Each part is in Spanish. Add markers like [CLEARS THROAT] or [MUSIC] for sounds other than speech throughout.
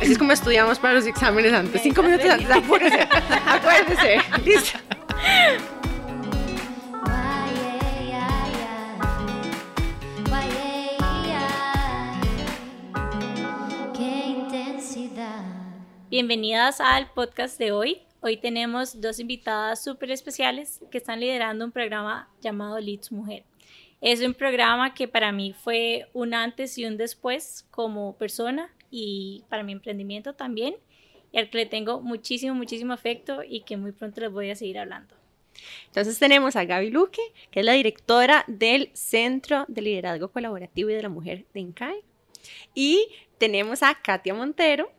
Es como estudiamos para los exámenes antes. Cinco minutos antes, apúrese, acuérdese. Listo. Bienvenidas al podcast de hoy. Hoy tenemos dos invitadas súper especiales que están liderando un programa llamado Leads Mujer. Es un programa que para mí fue un antes y un después como persona y para mi emprendimiento también, y al que le tengo muchísimo, muchísimo afecto y que muy pronto les voy a seguir hablando. Entonces tenemos a Gaby Luque, que es la directora del Centro de Liderazgo Colaborativo y de la Mujer de INCAE. Y tenemos a Katia Montero,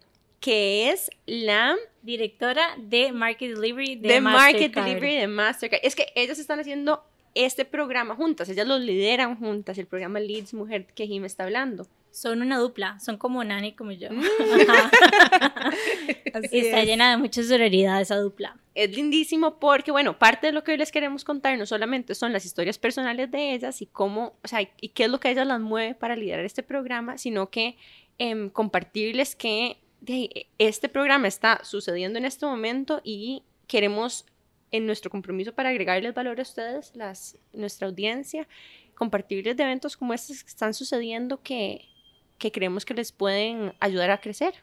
que es la directora de Market Delivery de, Market Delivery de Mastercard. Es que ellas están haciendo este programa juntas, ellas lo lideran juntas, el programa Leads Mujer que Jim está hablando. Son una dupla, son como Nani como yo. Mm. [LAUGHS] está llena de mucha sororidad esa dupla. Es lindísimo porque, bueno, parte de lo que hoy les queremos contar no solamente son las historias personales de ellas y cómo, o sea, y qué es lo que ellas las mueve para liderar este programa, sino que em, compartirles que este programa está sucediendo en este momento y queremos en nuestro compromiso para agregarles valor a ustedes, las, nuestra audiencia, compartirles de eventos como estos que están sucediendo que, que creemos que les pueden ayudar a crecer.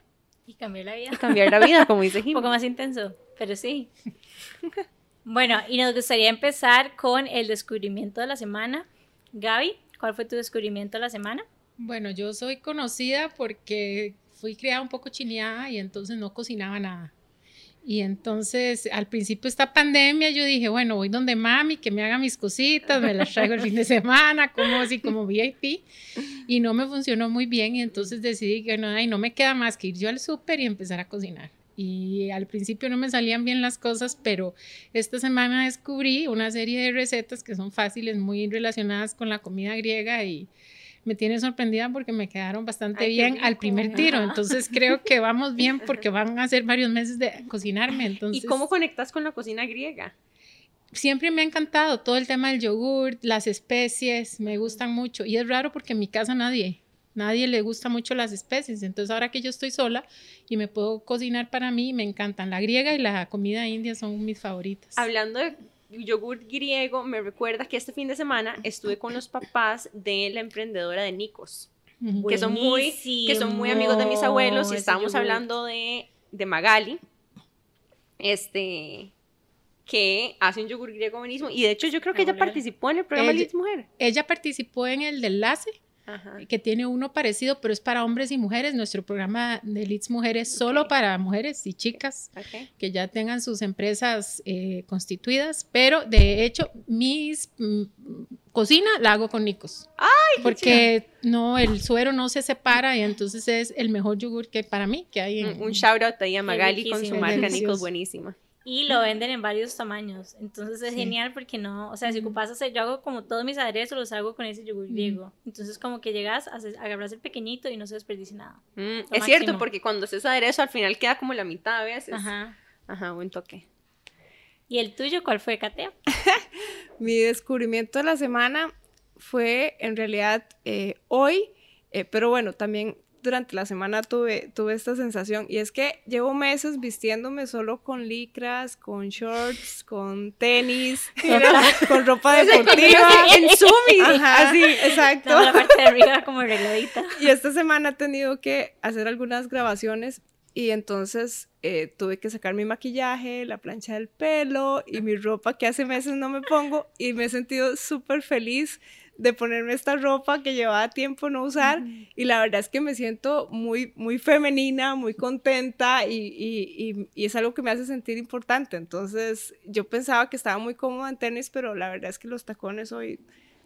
Y cambiar la vida. Y cambiar la vida, como dice [LAUGHS] Jim. Un poco más intenso, pero sí. [LAUGHS] bueno, y nos gustaría empezar con el descubrimiento de la semana. Gaby, ¿cuál fue tu descubrimiento de la semana? Bueno, yo soy conocida porque fui criada un poco chineada y entonces no cocinaba nada. Y entonces, al principio de esta pandemia, yo dije, bueno, voy donde mami, que me haga mis cositas, me las traigo el fin de semana, como así, como VIP. Y no me funcionó muy bien. Y entonces decidí que no, ay, no me queda más que ir yo al súper y empezar a cocinar. Y al principio no me salían bien las cosas, pero esta semana descubrí una serie de recetas que son fáciles, muy relacionadas con la comida griega y, me tiene sorprendida porque me quedaron bastante bien al primer tiro. Entonces creo que vamos [LAUGHS] bien porque van a ser varios meses de cocinarme. Entonces, ¿Y cómo conectas con la cocina griega? Siempre me ha encantado todo el tema del yogur, las especies, me gustan mucho. Y es raro porque en mi casa nadie, nadie le gusta mucho las especies. Entonces ahora que yo estoy sola y me puedo cocinar para mí, me encantan. La griega y la comida india son mis favoritas. Hablando de yogur griego me recuerda que este fin de semana estuve con los papás de la emprendedora de Nikos, que son, muy, que son muy amigos de mis abuelos y estábamos hablando de, de Magali, este, que hace un yogur griego buenísimo. Y de hecho yo creo que ella participó en el programa Liz Mujer. Ella participó en el de enlace que tiene uno parecido, pero es para hombres y mujeres. Nuestro programa de Leads Mujeres solo para mujeres y chicas que ya tengan sus empresas eh, constituidas, pero de hecho mis mm, cocina la hago con Nicos. Ay, porque no, el suero no se separa y entonces es el mejor yogur que para mí que hay. En, un shout out ahí a Magali con su marca Nicos buenísima y lo venden en varios tamaños. Entonces es genial porque no, o sea, si ocupas hacer, yo hago como todos mis aderezos, los hago con ese yogur griego. Entonces como que llegas, agarras el pequeñito y no se desperdicia nada. Mm, es cierto, porque cuando haces aderezo al final queda como la mitad a veces. Ajá. Ajá, buen toque. ¿Y el tuyo cuál fue, Katea? [LAUGHS] Mi descubrimiento de la semana fue en realidad eh, hoy, eh, pero bueno, también durante la semana tuve, tuve esta sensación y es que llevo meses vistiéndome solo con licras, con shorts, con tenis, [LAUGHS] [LAUGHS] con ropa [LAUGHS] deportiva. en sumi. así, exacto. la parte de arriba como arregladita. Y esta semana he tenido que hacer algunas grabaciones y entonces eh, tuve que sacar mi maquillaje, la plancha del pelo y mi ropa que hace meses no me pongo y me he sentido súper feliz de ponerme esta ropa que llevaba tiempo no usar y la verdad es que me siento muy, muy femenina, muy contenta y, y, y, es algo que me hace sentir importante. Entonces yo pensaba que estaba muy cómoda en tenis, pero la verdad es que los tacones hoy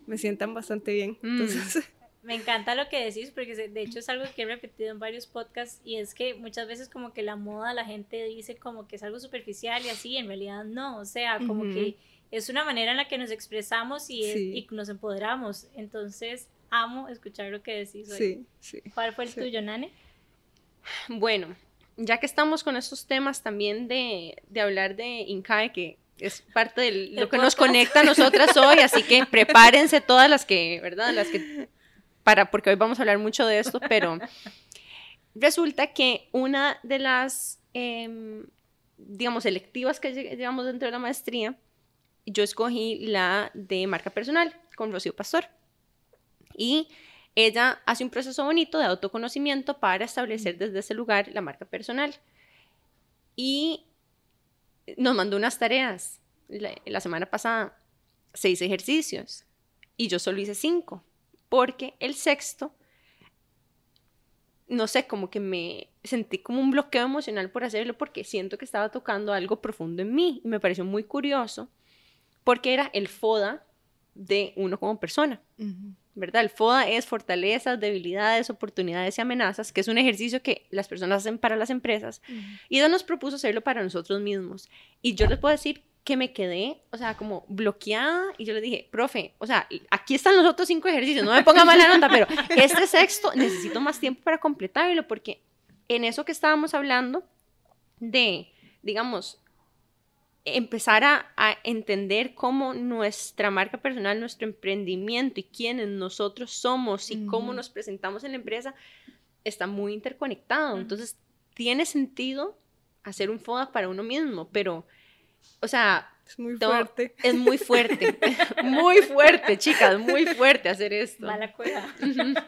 me sientan bastante bien. Mm. Entonces... [LAUGHS] Me encanta lo que decís porque de hecho es algo que he repetido en varios podcasts y es que muchas veces como que la moda la gente dice como que es algo superficial y así, en realidad no, o sea, como que es una manera en la que nos expresamos y, nos empoderamos. Entonces, amo escuchar lo que decís hoy. Sí, ¿Cuál fue el tuyo, Nane? Bueno, ya que estamos con estos temas también de, hablar de INCAE, que es parte de [LAUGHS] lo que nos conecta a nosotras hoy, así que [LAUGHS] prepárense todas las que, ¿verdad? Las que, para, porque hoy vamos a hablar mucho de esto, pero resulta que una de las, em, digamos, electivas que llevamos dentro de la maestría, yo escogí la de marca personal con Rocío Pastor. Y ella hace un proceso bonito de autoconocimiento para establecer desde ese lugar la marca personal. Y nos mandó unas tareas la, semana pasada, seis ejercicios, y yo solo hice cinco, porque el sexto, no sé, como que me sentí como un bloqueo emocional por hacerlo, porque siento que estaba tocando algo profundo en mí, y me pareció muy curioso, porque era el FODA de uno como persona. ¿verdad? El FODA es fortalezas, debilidades, oportunidades y amenazas, que es un ejercicio que las personas hacen para las empresas. Y ella nos propuso hacerlo para nosotros mismos. Y yo les puedo decir que me quedé, o sea, como bloqueada y yo le dije, profe, o sea, aquí están los otros cinco ejercicios, no me ponga mala nota, pero este sexto necesito más tiempo para completarlo porque en eso que estábamos hablando de, digamos, empezar a, entender cómo nuestra marca personal, nuestro emprendimiento y quiénes nosotros somos y cómo nos presentamos en la empresa está muy interconectado. Entonces, tiene sentido hacer un FODA para uno mismo, pero, o sea, es muy fuerte. Es muy fuerte. [LAUGHS] [LAUGHS] muy fuerte, chicas, muy fuerte hacer esto. Mala cueva.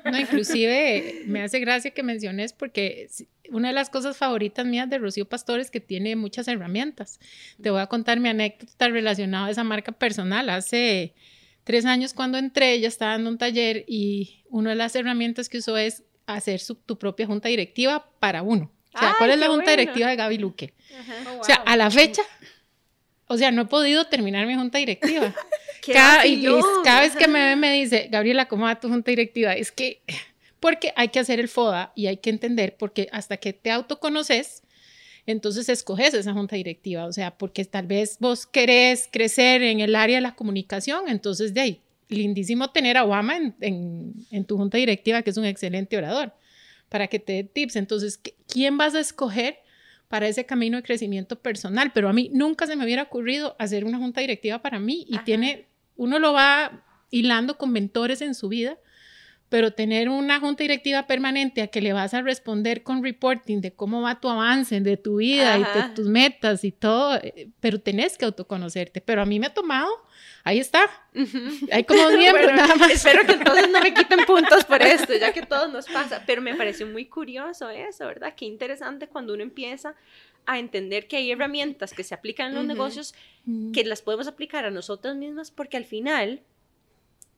No, inclusive me hace gracia que menciones porque una de las cosas favoritas mías de Rocío Pastor es que tiene muchas herramientas. Te voy a contar mi anécdota relacionada a esa marca personal. Hace tres años cuando entré, ella estaba dando un taller y una de las herramientas que usó es hacer tu propia junta directiva para uno. O sea, ¿cuál es la junta directiva de Gaby Luque? o sea, a la fecha o sea, no he podido terminar mi junta directiva. [LAUGHS] cada, y, cada vez que me ve me dice, Gabriela, ¿cómo va tu junta directiva? Es que, porque hay que hacer el FODA y hay que entender, porque hasta que te autoconoces, entonces escoges esa junta directiva. O sea, porque tal vez vos querés crecer en el área de la comunicación, entonces de ahí, lindísimo tener a Obama en, en tu junta directiva, que es un excelente orador, para que te dé tips. Entonces, ¿quién vas a escoger? Para ese camino de crecimiento personal, pero a mí nunca se me hubiera ocurrido hacer una junta directiva para mí y tiene, uno lo va hilando con mentores en su vida, pero tener una junta directiva permanente a que le vas a responder con reporting de cómo va tu avance, de tu vida y de tus metas y todo, eh, pero tenés que autoconocerte, pero a mí me ha tomado ahí está. Hay como miembros [LAUGHS] nada más. Espero que entonces no me quiten puntos por [LAUGHS] esto, ya que todo nos pasa. Pero me pareció muy curioso eso, ¿verdad? Qué interesante cuando uno empieza a entender que hay herramientas que se aplican en los negocios que las podemos aplicar a nosotras mismas porque al final,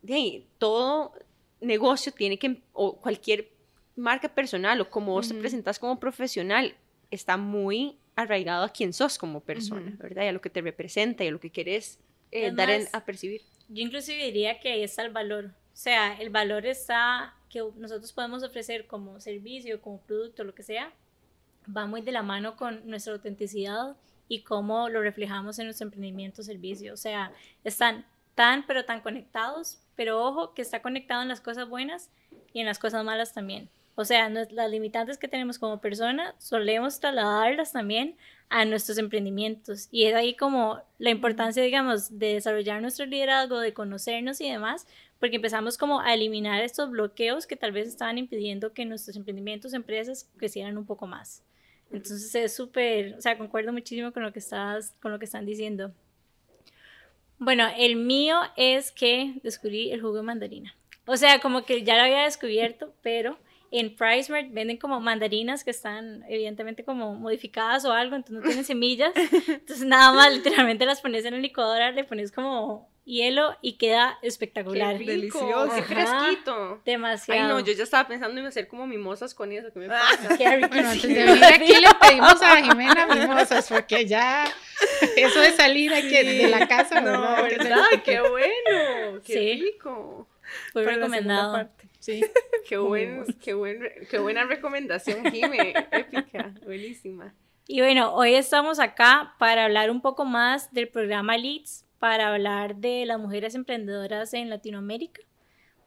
de ahí, todo negocio tiene que, o cualquier marca personal o como vos te presentas como profesional, está muy arraigado a quién sos como persona, ¿verdad? Y a lo que te representa y a lo que querés eh, dar a percibir. Yo inclusive diría que ahí está el valor. O sea, el valor está que nosotros podemos ofrecer como servicio, como producto, lo que sea, va muy de la mano con nuestra autenticidad y cómo lo reflejamos en nuestro emprendimiento o servicio. O sea, están tan, pero tan conectados, pero ojo que está conectado en las cosas buenas y en las cosas malas también. O sea, las limitantes que tenemos como persona solemos trasladarlas también a nuestros emprendimientos. Y es ahí como la importancia, digamos, de desarrollar nuestro liderazgo, de conocernos y demás, porque empezamos como a eliminar estos bloqueos que tal vez estaban impidiendo que nuestros emprendimientos, empresas crecieran un poco más. Entonces es súper, o sea, concuerdo muchísimo con lo que estás, con lo que están diciendo. Bueno, el mío es que descubrí el jugo de mandarina. O sea, como que ya lo había descubierto, pero en PriceMart venden como mandarinas que están evidentemente como modificadas o algo, entonces no tienen semillas. [LAUGHS] Entonces nada más literalmente las pones en la licuadora, le pones como hielo y queda espectacular. Qué Delicioso. Qué fresquito. Demasiado. Ay, no, yo ya estaba pensando en hacer como mimosas con eso. ¿Qué me ah, pasa? Qué rico. Bueno, [LAUGHS] antes de venir aquí le pedimos a Jimena [LAUGHS] mimosas porque ya [LAUGHS] eso de salir aquí de la casa, no, ¿verdad? Qué bueno. Qué rico. Fue recomendado. Sí. Qué, buen, qué, buen, qué buena recomendación, Jime. Épica, buenísima. Y bueno, hoy estamos acá para hablar un poco más del programa Leads, para hablar de las mujeres emprendedoras en Latinoamérica,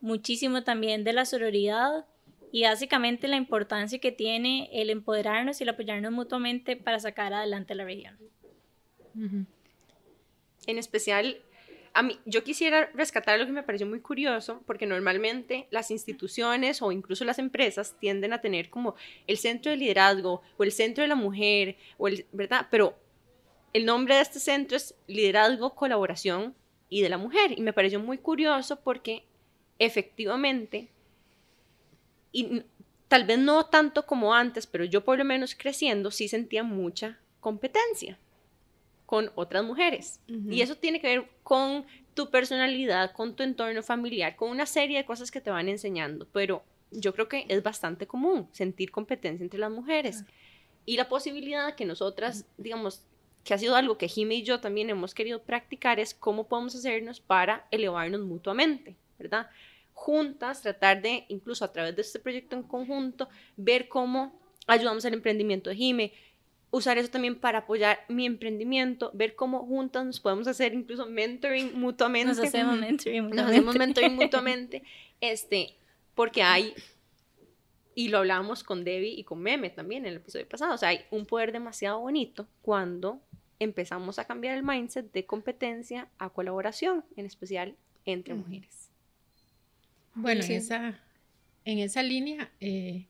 muchísimo también de la sororidad y básicamente la importancia que tiene el empoderarnos y el apoyarnos mutuamente para sacar adelante la región. En especial, a mí, yo quisiera rescatar lo que me pareció muy curioso, porque normalmente las instituciones o incluso las empresas tienden a tener como el centro de liderazgo o el centro de la mujer, o el, ¿verdad? Pero el nombre de este centro es Liderazgo, Colaboración y de la Mujer. Y me pareció muy curioso porque efectivamente, y tal vez no tanto como antes, pero yo por lo menos creciendo sí sentía mucha competencia con otras mujeres. Y eso tiene que ver con tu personalidad, con tu entorno familiar, con una serie de cosas que te van enseñando. Pero yo creo que es bastante común sentir competencia entre las mujeres. Y la posibilidad que nosotras, digamos, que ha sido algo que Jimmy y yo también hemos querido practicar, es cómo podemos hacernos para elevarnos mutuamente, ¿verdad? Juntas, tratar de, incluso a través de este proyecto en conjunto, ver cómo ayudamos al emprendimiento de Jimmy, usar eso también para apoyar mi emprendimiento, ver cómo juntas nos podemos hacer incluso mentoring mutuamente. Nos hacemos mentoring mutuamente. Nos hacemos mentoring [LAUGHS] mutuamente, este, porque hay y lo hablábamos con Debbie y con Meme también en el episodio pasado. O sea, hay un poder demasiado bonito cuando empezamos a cambiar el mindset de competencia a colaboración, en especial entre mujeres. Bueno, en, esa, en esa línea, eh,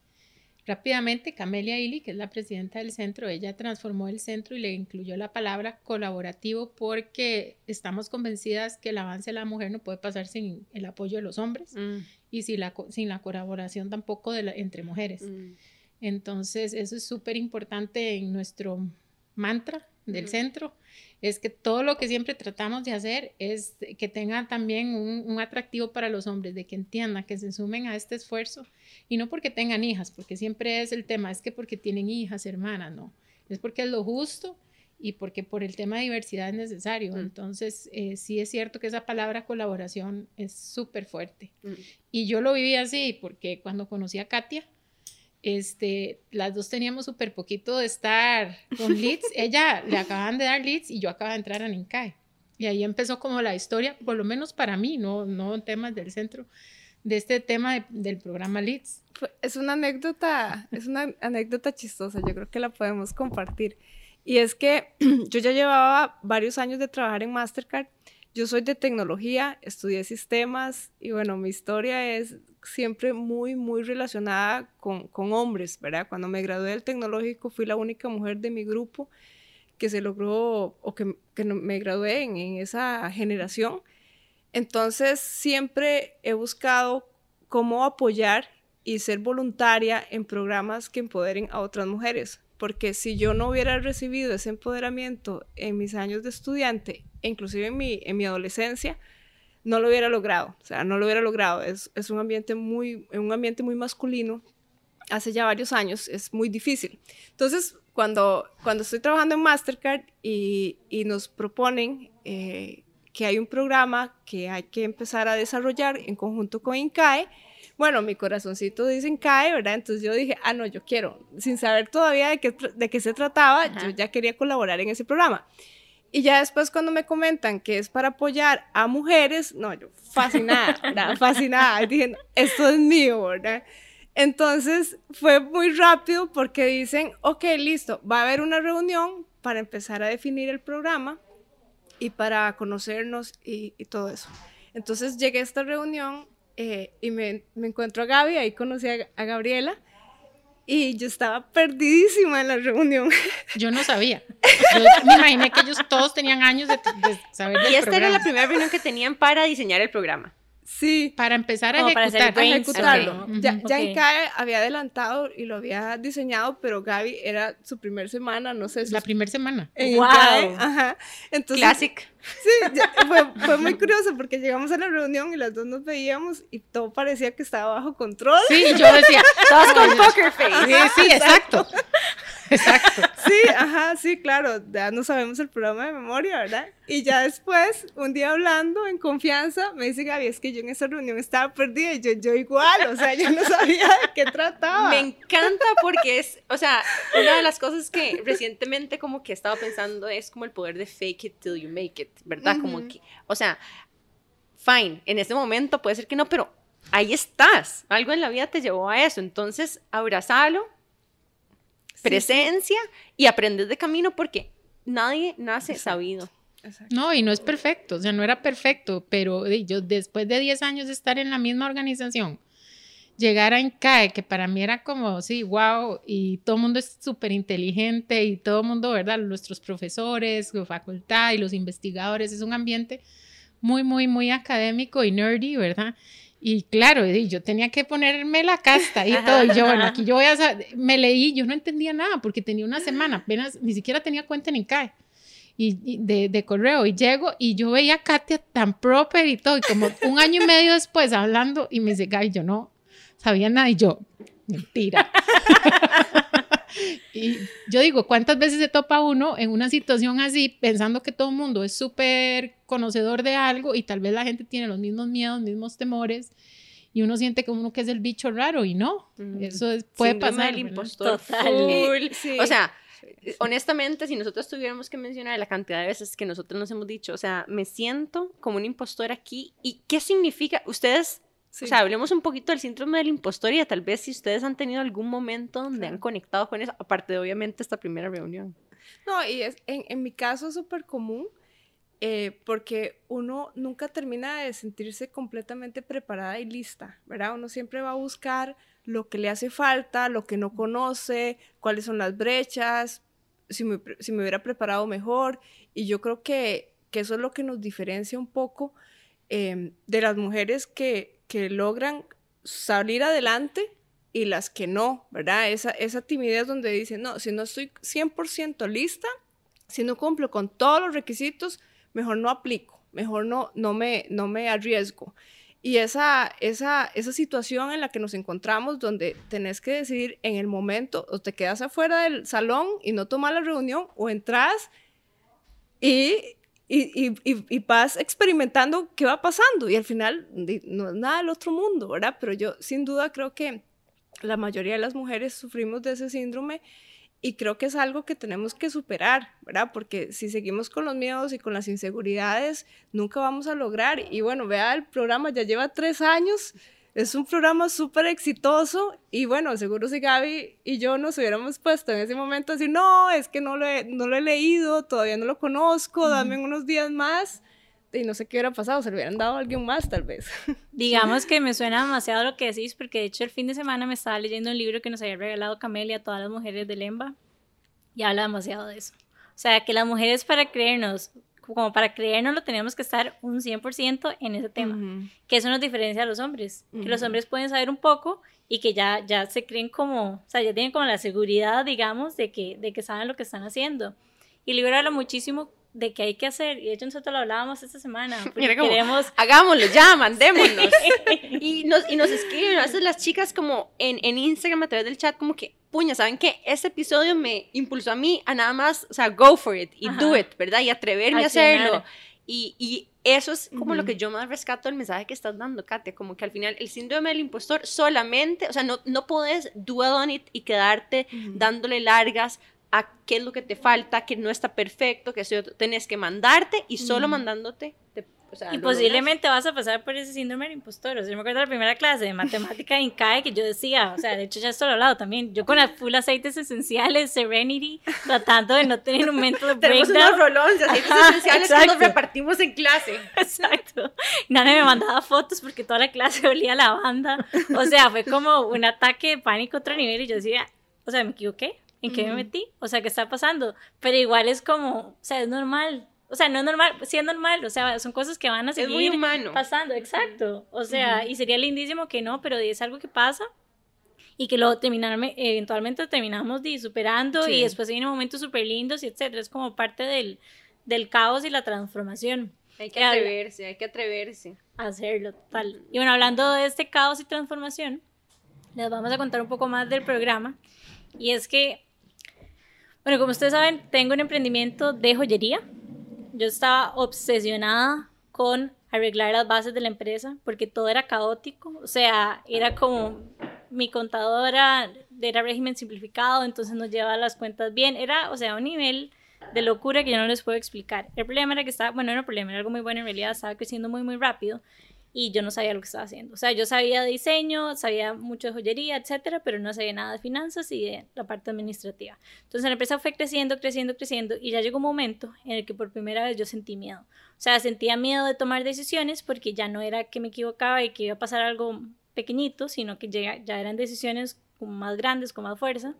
rápidamente, Camelia Ili, que es la presidenta del centro, ella transformó el centro y le incluyó la palabra colaborativo porque estamos convencidas que el avance de la mujer no puede pasar sin el apoyo de los hombres mm. y sin la, sin la colaboración tampoco de entre mujeres. Mm. Entonces, eso es súper importante en nuestro mantra del centro, es que todo lo que siempre tratamos de hacer es que tenga también un, atractivo para los hombres, de que entiendan, que se sumen a este esfuerzo, y no porque tengan hijas, porque siempre es el tema, es que porque tienen hijas, hermanas, no, es porque es lo justo y porque por el tema de diversidad es necesario. Entonces, eh, sí es cierto que esa palabra colaboración es súper fuerte. Y yo lo viví así, porque cuando conocí a Katia, este, las dos teníamos súper poquito de estar con leads. [LAUGHS] Ella le acaban de dar leads y yo acababa de entrar a Nincae. Y ahí empezó como la historia, por lo menos para mí, no, no temas del centro, de este tema del programa Leads. Es una anécdota, es una anécdota chistosa, yo creo que la podemos compartir. Y es que [CLEARS THROAT] yo ya llevaba varios años de trabajar en Mastercard. Yo soy de tecnología, estudié sistemas y bueno, mi historia es siempre muy, muy relacionada con, con, hombres, ¿verdad? Cuando me gradué del tecnológico fui la única mujer de mi grupo que se logró o que, que me gradué en, en esa generación. Entonces siempre he buscado cómo apoyar y ser voluntaria en programas que empoderen a otras mujeres, porque si yo no hubiera recibido ese empoderamiento en mis años de estudiante, e inclusive en mi, en mi adolescencia, no lo hubiera logrado, o sea, no lo hubiera logrado. Es, es un, ambiente muy, un ambiente muy masculino, hace ya varios años, es muy difícil. Entonces, cuando, cuando estoy trabajando en Mastercard y, y nos proponen eh, que hay un programa que hay que empezar a desarrollar en conjunto con INCAE, bueno, mi corazoncito dice INCAE, ¿verdad? Entonces yo dije, ah, no, yo quiero, sin saber todavía de qué, de qué se trataba, yo ya quería colaborar en ese programa. Y ya después cuando me comentan que es para apoyar a mujeres, no, yo fascinada, [LAUGHS] ¿verdad? Fascinada, dije, esto es mío, ¿verdad? Entonces fue muy rápido porque dicen, ok, listo, va a haber una reunión para empezar a definir el programa y para conocernos y, todo eso. Entonces llegué a esta reunión eh, y me, me, encuentro a Gaby, ahí conocí a Gabriela y yo estaba perdidísima en la reunión. [LAUGHS] Yo no sabía. Yo me imaginé que ellos todos tenían años de, saber Y esta era la primera reunión que tenían para diseñar el programa. Sí. Para empezar a, ejecutar, ejecutarlo. Ya, ya había adelantado y lo había diseñado, pero Gaby era su primer semana, no sé. La primera semana. wow. ajá. Entonces, Classic. Sí, fue, fue, muy curioso porque llegamos a la reunión y las dos nos veíamos y todo parecía que estaba bajo control. Sí, yo decía, todos con poker face. Sí, sí, exacto. Exacto. Sí, ajá, sí, claro, ya no sabemos el programa de memoria, ¿verdad? Y ya después, un día hablando en confianza, me dice Gaby, es que yo en esa reunión estaba perdida y yo, yo igual, o sea, yo no sabía de qué trataba. Me encanta porque es, o sea, una de las cosas que recientemente como que estaba pensando es como el poder de fake it till you make it, ¿verdad? Como que, o sea, fine, en ese momento puede ser que no, pero ahí estás, algo en la vida te llevó a eso, entonces abrazalo presencia y aprendes de camino porque nadie nace sabido. No, y no es perfecto, o sea, no era perfecto, pero yo después de 10 años de estar en la misma organización, llegar a INCAE, que para mí era como, sí, wow, y todo el mundo es súper inteligente y todo el mundo, ¿verdad? Nuestros profesores, la facultad y los investigadores, es un ambiente muy, muy, muy académico y nerdy, ¿verdad? Y claro, yo tenía que ponerme la casta y todo. Y yo, bueno, aquí yo voy a. Me leí, yo no entendía nada porque tenía una semana, apenas ni siquiera tenía cuenta en INCAE y, de, de, correo. Y llego y yo veía a Katia tan proper y todo. Y como un año y medio después hablando, y me dice, Gaby, yo no sabía nada. Y yo, mentira. [LAUGHS] y yo digo, ¿cuántas veces se topa uno en una situación así pensando que todo el mundo es súper conocedor de algo y tal vez la gente tiene los mismos miedos, mismos temores? Y uno siente que uno que es el bicho raro y no, eso puede pasar. El impostor Total. [LAUGHS] O sea, honestamente, si nosotros tuviéramos que mencionar la cantidad de veces que nosotros nos hemos dicho, o sea, me siento como un impostor aquí. ¿Y qué significa? Ustedes o sea, hablemos un poquito del síndrome del impostor y tal vez si ustedes han tenido algún momento donde han conectado con eso, aparte de obviamente esta primera reunión. No, y es, en, en mi caso es súper común eh, porque uno nunca termina de sentirse completamente preparada y lista, ¿verdad? Uno siempre va a buscar lo que le hace falta, lo que no conoce, cuáles son las brechas, si me, si me hubiera preparado mejor. Y yo creo que, que, eso es lo que nos diferencia un poco eh, de las mujeres que que logran salir adelante y las que no, ¿verdad? Esa, esa timidez donde dicen, no, si no estoy 100% lista, si no cumplo con todos los requisitos, mejor no aplico, mejor no, no, me, no me arriesgo. Y esa, esa, esa situación en la que nos encontramos, donde tenés que decidir en el momento, o te quedas afuera del salón y no tomas la reunión, o entras y y, y, vas experimentando qué va pasando y al final no es nada del otro mundo, ¿verdad? Pero yo sin duda creo que la mayoría de las mujeres sufrimos de ese síndrome y creo que es algo que tenemos que superar, ¿verdad? Porque si seguimos con los miedos y con las inseguridades, nunca vamos a lograr. Y bueno, vea, el programa ya lleva tres años es un programa súper exitoso y bueno, seguro si Gaby y yo nos hubiéramos puesto en ese momento así, no, es que no lo he, no lo he leído, todavía no lo conozco, dame unos días más y no sé qué hubiera pasado, se lo hubieran dado a alguien más tal vez. [LAUGHS] Digamos que me suena demasiado lo que decís porque de hecho el fin de semana me estaba leyendo un libro que nos había regalado Camelia a todas las mujeres de Lemba y habla demasiado de eso. O sea, que las mujeres para creernos como para creernos lo tenemos que estar un 100% en ese tema, que eso nos diferencia a los hombres, que los hombres pueden saber un poco y que ya, ya se creen como, o sea, ya tienen como la seguridad, digamos, de que, de que saben lo que están haciendo. Y habla muchísimo de qué hay que hacer. Y de hecho nosotros lo hablábamos esta semana. [LAUGHS] Mira queremos... [LAUGHS] Hagámoslo ya, mandémonos. [LAUGHS] y, nos, y nos escriben a veces las chicas como en, en Instagram a través del chat como que, puña, ¿saben qué? Este episodio me impulsó a mí a nada más, o sea, go for it y do it, ¿verdad? Y atreverme a, hacerlo. Y, y, eso es como lo que yo más rescato del mensaje que estás dando, Katia, como que al final el síndrome del impostor solamente, o sea, no, no puedes dwell on it y quedarte dándole largas a qué es lo que te falta, que no está perfecto, que eso tenés que mandarte y solo mandándote y posiblemente vas a pasar por ese síndrome del impostor. O sea, yo me acuerdo de la primera clase de matemática en CAE que yo decía, o sea, de hecho ya esto lo he hablado también, yo con las full aceites esenciales, Serenity, tratando de no tener un mental breakdown. [LAUGHS] Tenemos unos rolons de aceites esenciales que nos repartimos en clase. [LAUGHS] Exacto. Nadie me mandaba fotos porque toda la clase [LAUGHS] olía a lavanda. O sea, fue como un ataque de pánico otro nivel y yo decía, o sea, me equivoqué. ¿En qué me metí? O sea, ¿qué está pasando? Pero igual es como, o sea, es normal. O sea, no es normal, sí es normal, o sea, son cosas que van a seguir pasando, exacto. O sea, y sería lindísimo que no, pero es algo que pasa y que lo terminar, eventualmente terminamos superando y después vienen momentos súper lindos y etcétera. Es como parte del, del caos y la transformación. Hay que atreverse, hay que atreverse. A hacerlo, tal. Y bueno, hablando de este caos y transformación, les vamos a contar un poco más del programa. Y es que, bueno, como ustedes saben, tengo un emprendimiento de joyería yo estaba obsesionada con arreglar las bases de la empresa porque todo era caótico, o sea, era como mi contadora era régimen simplificado, entonces nos llevaba las cuentas bien, era, o sea, un nivel de locura que yo no les puedo explicar. El problema era que estaba, bueno, no era un problema, era algo muy bueno en realidad, estaba creciendo muy, muy rápido y yo no sabía lo que estaba haciendo. O sea, yo sabía de diseño, sabía mucho de joyería, etcétera, pero no sabía nada de finanzas y de la parte administrativa. Entonces la empresa fue creciendo, creciendo, creciendo y ya llegó un momento en el que por primera vez yo sentí miedo. O sea, sentía miedo de tomar decisiones porque ya no era que me equivocaba y que iba a pasar algo pequeñito, sino que ya, ya eran decisiones más grandes, con más fuerza.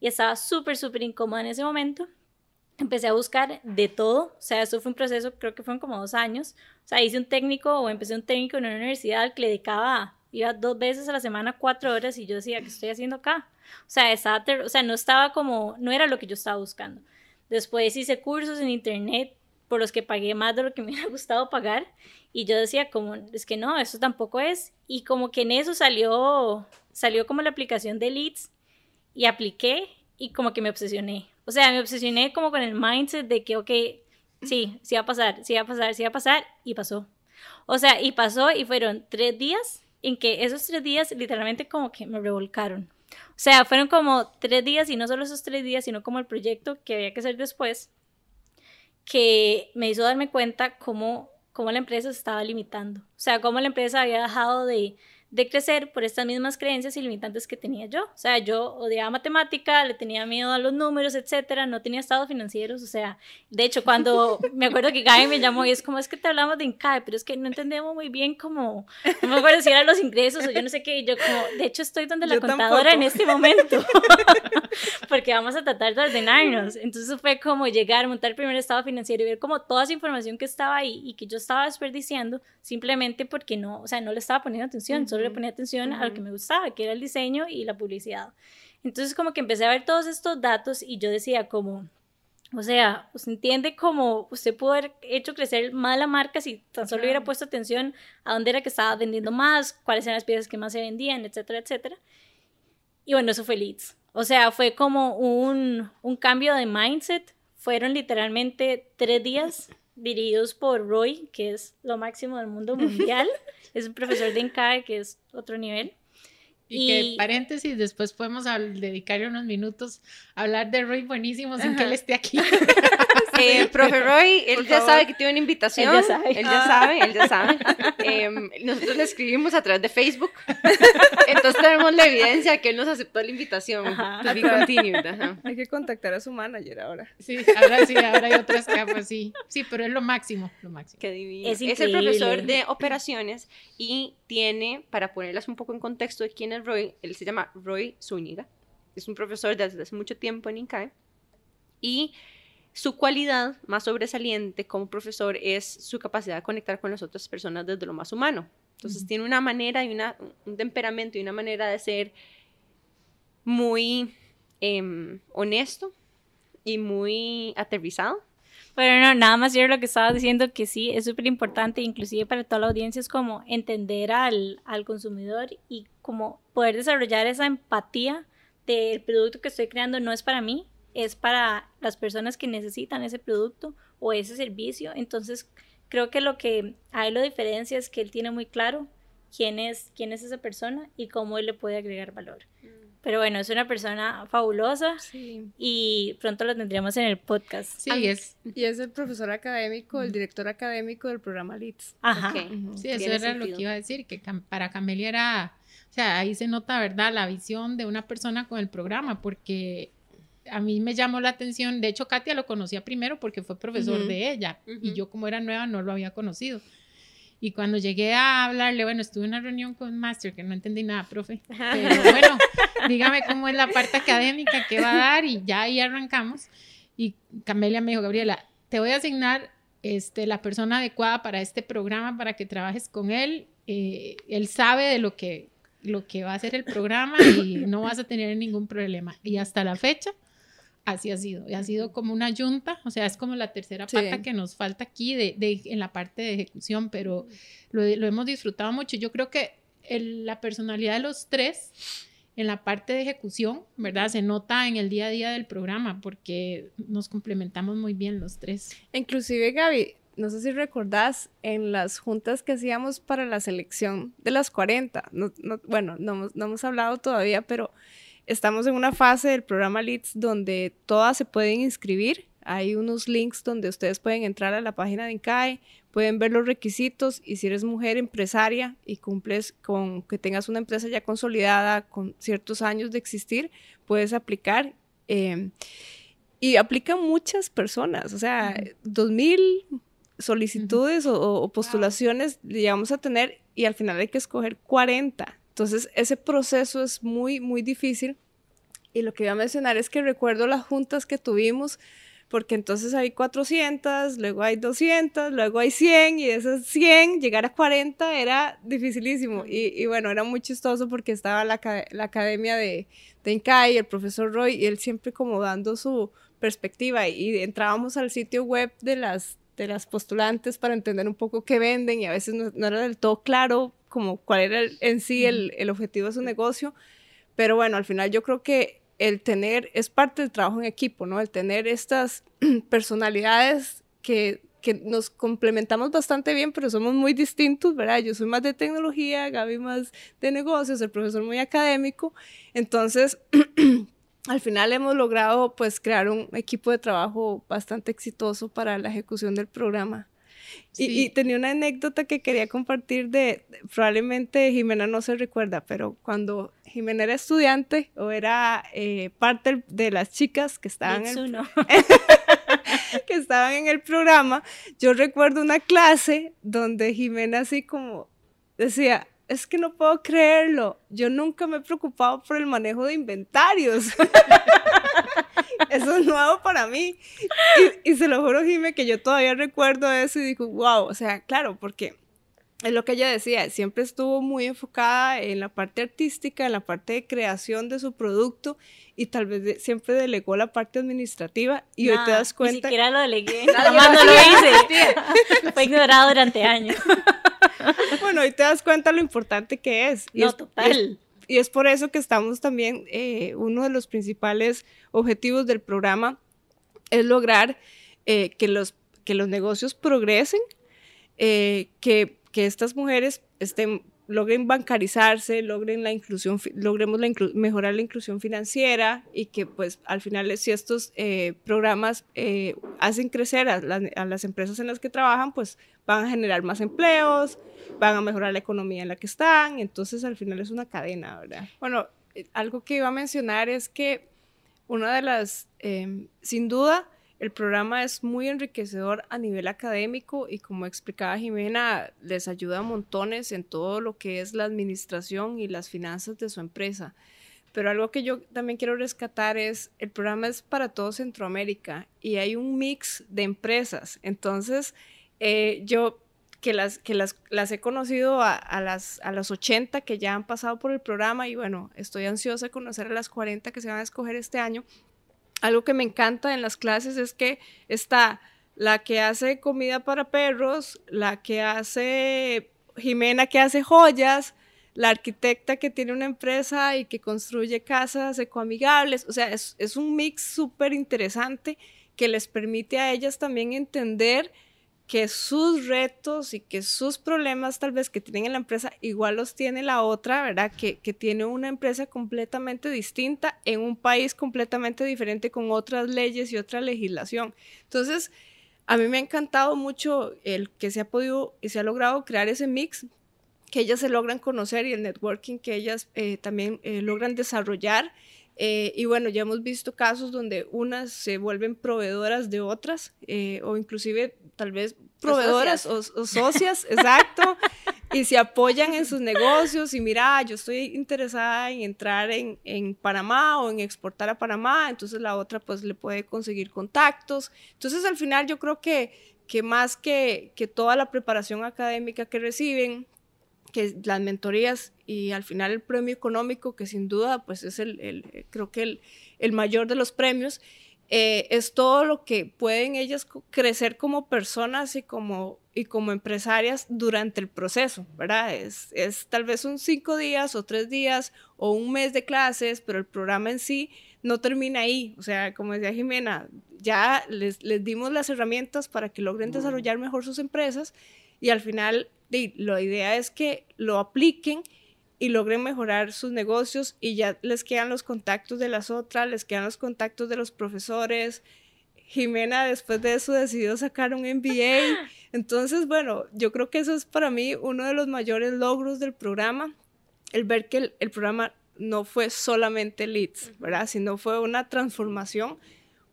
Y estaba súper, súper incómoda en ese momento empecé a buscar de todo, o sea, eso fue un proceso, creo que fueron como dos años, o sea, hice un técnico o empecé un técnico en una universidad que le dedicaba, iba dos veces a la semana, cuatro horas y yo decía, ¿qué estoy haciendo acá? O sea, estaba o sea, no estaba como, no era lo que yo estaba buscando. Después hice cursos en internet por los que pagué más de lo que me [LAUGHS] hubiera gustado pagar y yo decía como, es que no, eso tampoco es. Y como que en eso salió, salió como la aplicación de Leads y apliqué y como que me obsesioné. O sea, me obsesioné como con el mindset de que, ok, sí, sí va a pasar, sí va a pasar, sí va a pasar, y pasó. O sea, y pasó y fueron tres días en que esos tres días literalmente como que me revolcaron. O sea, fueron como tres días y no solo esos tres días, sino como el proyecto que había que hacer después, que me hizo darme cuenta cómo, cómo la empresa se estaba limitando. O sea, cómo la empresa había dejado de, de crecer por estas mismas creencias y limitantes que tenía yo. O sea, yo odiaba matemática, le tenía miedo a los números, etcétera, no tenía estados financieros, o sea, de hecho, cuando [LAUGHS] me acuerdo que Gaby me llamó y es como, es que te hablamos de INCAE, pero es que no entendemos muy bien cómo, no me acuerdo si eran los ingresos o yo no sé qué, y yo como, de hecho, estoy donde la contadora en este momento, [LAUGHS] porque vamos a tratar de ordenarnos. Entonces fue como llegar, montar el primer estado financiero y ver como toda esa información que estaba ahí y que yo estaba desperdiciando simplemente porque no, o sea, no le estaba poniendo atención, solo le ponía atención a lo que me gustaba, que era el diseño y la publicidad. Entonces como que empecé a ver todos estos datos y yo decía como, o sea, usted entiende cómo usted pudo haber hecho crecer más la marca si tan solo hubiera puesto atención a dónde era que estaba vendiendo más, cuáles eran las piezas que más se vendían, etcétera, etcétera. Y bueno, eso fue Leads. O sea, fue como un, un cambio de mindset. Fueron literalmente tres días dirigidos por Roy, que es lo máximo del mundo [LAUGHS] mundial. es un profesor de INCAE, que es otro nivel. Y, que, paréntesis, después podemos dedicarle unos minutos a hablar de Roy buenísimo sin que él esté aquí. [LAUGHS] Eh, profe Roy, él ya sabe que tiene una invitación. Él ya sabe. Él ya sabe, él ya sabe. [LAUGHS] Em, nosotros le escribimos a través de Facebook. Entonces tenemos la evidencia de que él nos aceptó la invitación. Hay que contactar a su manager ahora. Sí, ahora sí, ahora hay otras capas, sí. Sí, pero es lo máximo, lo máximo. Qué divino. Es, es el profesor de operaciones y tiene, para ponerlas un poco en contexto de quién es Roy, él se llama Roy Zúñiga. Es un profesor desde hace mucho tiempo en INCAE. Y su cualidad más sobresaliente como profesor es su capacidad de conectar con las otras personas desde lo más humano. Entonces tiene una manera y una, un temperamento y una manera de ser muy em, honesto y muy aterrizado. Pero no, nada más yo lo que estaba diciendo que sí, es súper importante, inclusive para toda la audiencia, es como entender al, al consumidor y como poder desarrollar esa empatía del producto que estoy creando no es para mí, es para las personas que necesitan ese producto o ese servicio. Entonces, creo que lo que a él lo diferencia es que él tiene muy claro quién es, quién es esa persona y cómo él le puede agregar valor. Mm. Pero bueno, es una persona fabulosa y pronto lo tendríamos en el podcast. Sí, es. Y es el profesor académico, el director académico del programa LITS. Ajá. Sí, eso era lo que iba a decir, que para Camelia era, o sea, ahí se nota, ¿verdad?, la visión de una persona con el programa, porque a mí me llamó la atención, de hecho Katia lo conocía primero porque fue profesor de ella y yo como era nueva no lo había conocido. Y cuando llegué a hablarle, bueno, estuve en una reunión con Master que no entendí nada, profe, pero [LAUGHS] bueno, dígame cómo es la parte académica que va a dar y ya ahí arrancamos. Y Camelia me dijo, Gabriela, te voy a asignar este, la persona adecuada para este programa, para que trabajes con él. Eh, él sabe de lo que, lo que va a ser el programa y no vas a tener ningún problema. Y hasta la fecha, así ha sido. Ha sido como una yunta, o sea, es como la tercera pata que nos falta aquí de, en la parte de ejecución, pero lo, hemos disfrutado mucho. Yo creo que la personalidad de los tres en la parte de ejecución, ¿verdad? Se nota en el día a día del programa porque nos complementamos muy bien los tres. Inclusive, Gaby, no sé si recordás en las juntas que hacíamos para la selección de las 40, bueno, no, no hemos hablado todavía, pero estamos en una fase del programa Leads donde todas se pueden inscribir hay unos links donde ustedes pueden entrar a la página de INCAE, pueden ver los requisitos y si eres mujer empresaria y cumples con que tengas una empresa ya consolidada con ciertos años de existir, puedes aplicar. Em, y aplican muchas personas, o sea, dos mil solicitudes o, postulaciones llegamos a tener y al final hay que escoger 40. Entonces, ese proceso es muy, muy difícil. Y lo que iba a mencionar es que recuerdo las juntas que tuvimos, porque entonces hay 400, luego hay 200, luego hay 100, y de esas 100 llegar a 40 era dificilísimo. Y, bueno, era muy chistoso porque estaba la, la academia de, de Incai, el profesor Roy, y él siempre como dando su perspectiva. Y entrábamos al sitio web de las de las postulantes para entender un poco qué venden y a veces no, era del todo claro como cuál era en sí el, el, objetivo de su negocio. Pero bueno, al final yo creo que el tener, es parte del trabajo en equipo, ¿no? El tener estas [CLEARS THROAT] personalidades que, que nos complementamos bastante bien, pero somos muy distintos, ¿verdad? Yo soy más de tecnología, Gaby más de negocios, el profesor muy académico. Entonces, [CLEARS THROAT] al final hemos logrado pues crear un equipo de trabajo bastante exitoso para la ejecución del programa. Y, tenía una anécdota que quería compartir de, probablemente Jimena no se recuerda, pero cuando Jimena era estudiante o era eh, parte de las chicas que estaban, en, [LAUGHS] que estaban en el programa, yo recuerdo una clase donde Jimena así como decía, es que no puedo creerlo. Yo nunca me he preocupado por el manejo de inventarios. [LAUGHS] eso es nuevo para mí. Y, se lo juro, Jime, que yo todavía recuerdo eso y digo, wow, o sea, claro, porque es lo que ella decía, siempre estuvo muy enfocada en la parte artística, en la parte de creación de su producto y tal vez siempre delegó la parte administrativa y hoy te das cuenta... Ni siquiera lo delegué, [LAUGHS] nada más no lo hice. [LAUGHS] Fue ignorado durante años. [LAUGHS] bueno, hoy te das cuenta lo importante que es. Y no, total. Y es, por eso que estamos también, eh, uno de los principales objetivos del programa es lograr eh, que, los, que los negocios progresen, eh, que, que estas mujeres logren bancarizarse, logren la inclusión, logremos mejorar la inclusión financiera y que pues al final si estos eh, programas eh, hacen crecer a, las empresas en las que trabajan, pues van a generar más empleos, van a mejorar la economía en la que están, entonces al final es una cadena, ¿verdad? Bueno, eh, algo que iba a mencionar es que una de las, sin duda, el programa es muy enriquecedor a nivel académico y como explicaba Jimena, les ayuda a montones en todo lo que es la administración y las finanzas de su empresa. Pero algo que yo también quiero rescatar es, el programa es para todo Centroamérica y hay un mix de empresas. Entonces, eh, yo que las, que las, las he conocido a, las, a las 80 que ya han pasado por el programa y bueno, estoy ansiosa de conocer a las 40 que se van a escoger este año algo que me encanta en las clases es que está la que hace comida para perros, la que hace Jimena que hace joyas, la arquitecta que tiene una empresa y que construye casas ecoamigables. O sea, es, es un mix súper interesante que les permite a ellas también entender que sus retos y que sus problemas tal vez que tienen en la empresa igual los tiene la otra, ¿verdad? Que, que, tiene una empresa completamente distinta en un país completamente diferente con otras leyes y otra legislación. Entonces, a mí me ha encantado mucho el que se ha podido y se ha logrado crear ese mix, que ellas se logran conocer y el networking que ellas eh, también eh, logran desarrollar eh, y bueno, ya hemos visto casos donde unas se vuelven proveedoras de otras, eh, o inclusive tal vez proveedoras o socias, [LAUGHS] exacto, y se apoyan en sus negocios y mira, yo estoy interesada en entrar en, en, Panamá o en exportar a Panamá, entonces la otra pues le puede conseguir contactos. Entonces al final yo creo que, que más que, que toda la preparación académica que reciben, que las mentorías y al final el premio económico, que sin duda pues es el, el creo que el, el, mayor de los premios, eh, es todo lo que pueden ellas crecer como personas y como, y como empresarias durante el proceso, ¿verdad? Es, es tal vez un cinco días o tres días o un mes de clases, pero el programa en sí no termina ahí. O sea, como decía Jimena, ya les, les dimos las herramientas para que logren desarrollar mejor sus empresas y al final la idea es que lo apliquen y logren mejorar sus negocios y ya les quedan los contactos de las otras, les quedan los contactos de los profesores, Jimena después de eso decidió sacar un MBA. [LAUGHS] Entonces, bueno, yo creo que eso es para mí uno de los mayores logros del programa, el ver que el, programa no fue solamente leads, ¿verdad? Sino fue una transformación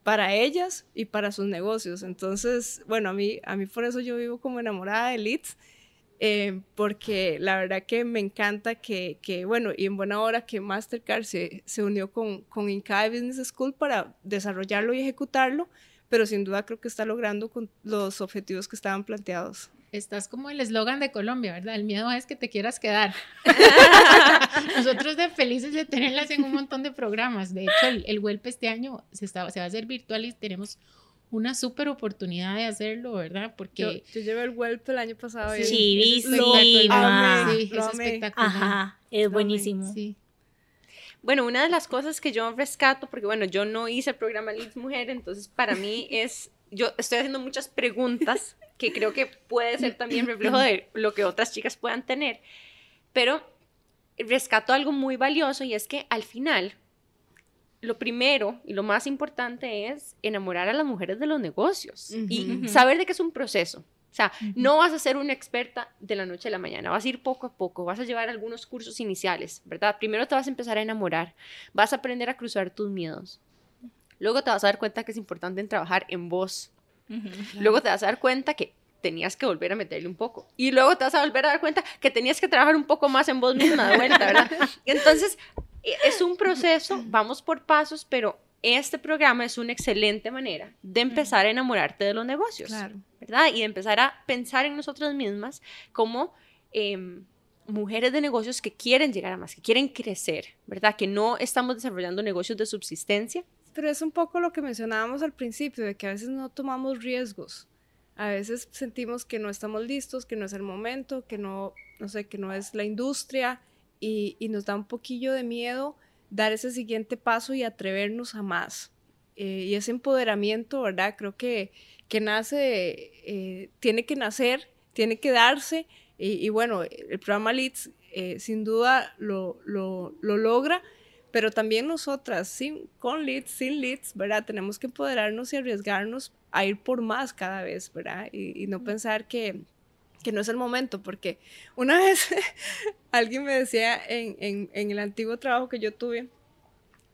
para ellas y para sus negocios. Entonces, bueno, a mí, a mí por eso yo vivo como enamorada de leads eh, porque la verdad que me encanta que, que, bueno, y en buena hora que Mastercard se, se unió con, con Inca Business School para desarrollarlo y ejecutarlo, pero sin duda creo que está logrando con los objetivos que estaban planteados. Estás como el eslogan de Colombia, ¿verdad? El miedo es que te quieras quedar. [LAUGHS] Nosotros de felices de tenerlas en un montón de programas. De hecho, el, el este año se, está, se va a hacer virtual y tenemos una súper oportunidad de hacerlo, ¿verdad? Porque yo, llevé el Whelp el año pasado. Sí, sí, sí, sí, es espectacular. Ajá, es buenísimo. Sí. Bueno, una de las cosas que yo rescato, porque bueno, yo no hice el programa Leeds Mujer, entonces para mí [LAUGHS] es, yo estoy haciendo muchas preguntas que creo que puede ser también reflejo de lo que otras chicas puedan tener, pero rescato algo muy valioso y es que al final lo primero y lo más importante es enamorar a las mujeres de los negocios y saber de que es un proceso. O sea, no vas a ser una experta de la noche a la mañana, vas a ir poco a poco, vas a llevar algunos cursos iniciales, ¿verdad? Primero te vas a empezar a enamorar, vas a aprender a cruzar tus miedos. Luego te vas a dar cuenta que es importante en trabajar en vos. Luego te vas a dar cuenta que tenías que volver a meterle un poco. Y luego te vas a volver a dar cuenta que tenías que trabajar un poco más en vos misma de vuelta, ¿verdad? [LAUGHS] Entonces, es un proceso, vamos por pasos, pero este programa es una excelente manera de empezar a enamorarte de los negocios, ¿verdad? Y de empezar a pensar en nosotras mismas como em, mujeres de negocios que quieren llegar a más, que quieren crecer, ¿verdad? Que no estamos desarrollando negocios de subsistencia. Pero es un poco lo que mencionábamos al principio, de que a veces no tomamos riesgos. A veces sentimos que no estamos listos, que no es el momento, que no, no sé, que no es la industria, y, nos da un poquillo de miedo dar ese siguiente paso y atrevernos a más. Eh, y ese empoderamiento, ¿verdad? Creo que, que nace, eh, tiene que nacer, tiene que darse. Y, bueno, el programa Leads eh, sin duda lo, lo, lo, logra, pero también nosotras, sin, con Leads, sin Leads, ¿verdad? Tenemos que empoderarnos y arriesgarnos a ir por más cada vez, ¿verdad? y no pensar que, que no es el momento, porque una [LAUGHS] vez alguien me decía en, el antiguo trabajo que yo tuve,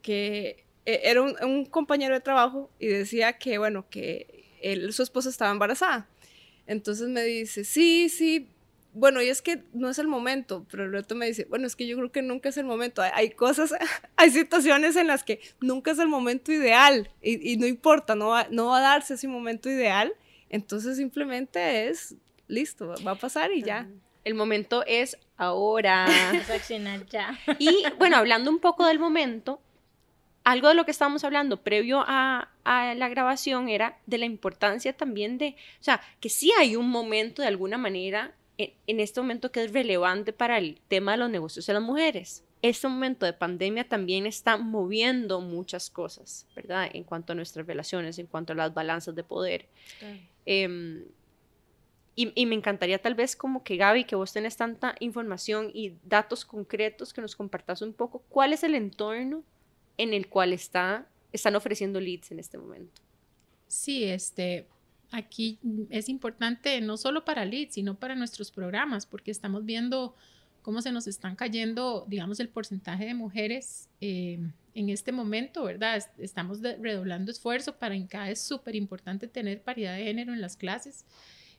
que e, era un, compañero de trabajo y decía que, bueno, que él, su esposa estaba embarazada. Entonces me dice, sí, sí, bueno, y es que no es el momento, pero el reto me dice, bueno, es que yo creo que nunca es el momento. Hay, cosas, [LAUGHS] hay situaciones en las que nunca es el momento ideal y, no importa, no va, no va a darse ese momento ideal. Entonces simplemente es listo, va a pasar y ya. El momento es ahora. [LAUGHS] Vamos a accionar ya. Y bueno, hablando un poco del momento, algo de lo que estábamos hablando previo a, la grabación era de la importancia también de, o sea, que sí hay un momento de alguna manera en, en, este momento que es relevante para el tema de los negocios de las mujeres. Este momento de pandemia también está moviendo muchas cosas, ¿verdad? En cuanto a nuestras relaciones, en cuanto a las balanzas de poder. Em, y, me encantaría tal vez como que Gaby, que vos tenés tanta información y datos concretos que nos compartas un poco, ¿cuál es el entorno en el cual está, están ofreciendo leads en este momento? Sí, este, aquí es importante no solo para leads, sino para nuestros programas, porque estamos viendo cómo se nos están cayendo, digamos, el porcentaje de mujeres eh, en este momento, ¿verdad? Estamos redoblando esfuerzo para en cada es súper importante tener paridad de género en las clases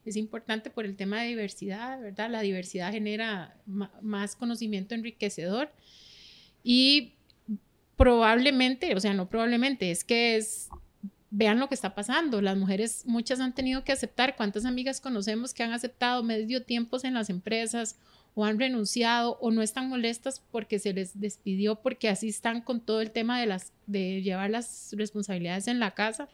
es importante por el tema de diversidad, ¿verdad? La diversidad genera más conocimiento enriquecedor y probablemente, o sea, no probablemente, es que es, vean lo que está pasando, las mujeres, muchas han tenido que aceptar, cuántas amigas conocemos que han aceptado medio tiempos en las empresas o han renunciado o no están molestas porque se les despidió porque así están con todo el tema de las de llevar las responsabilidades en la casa.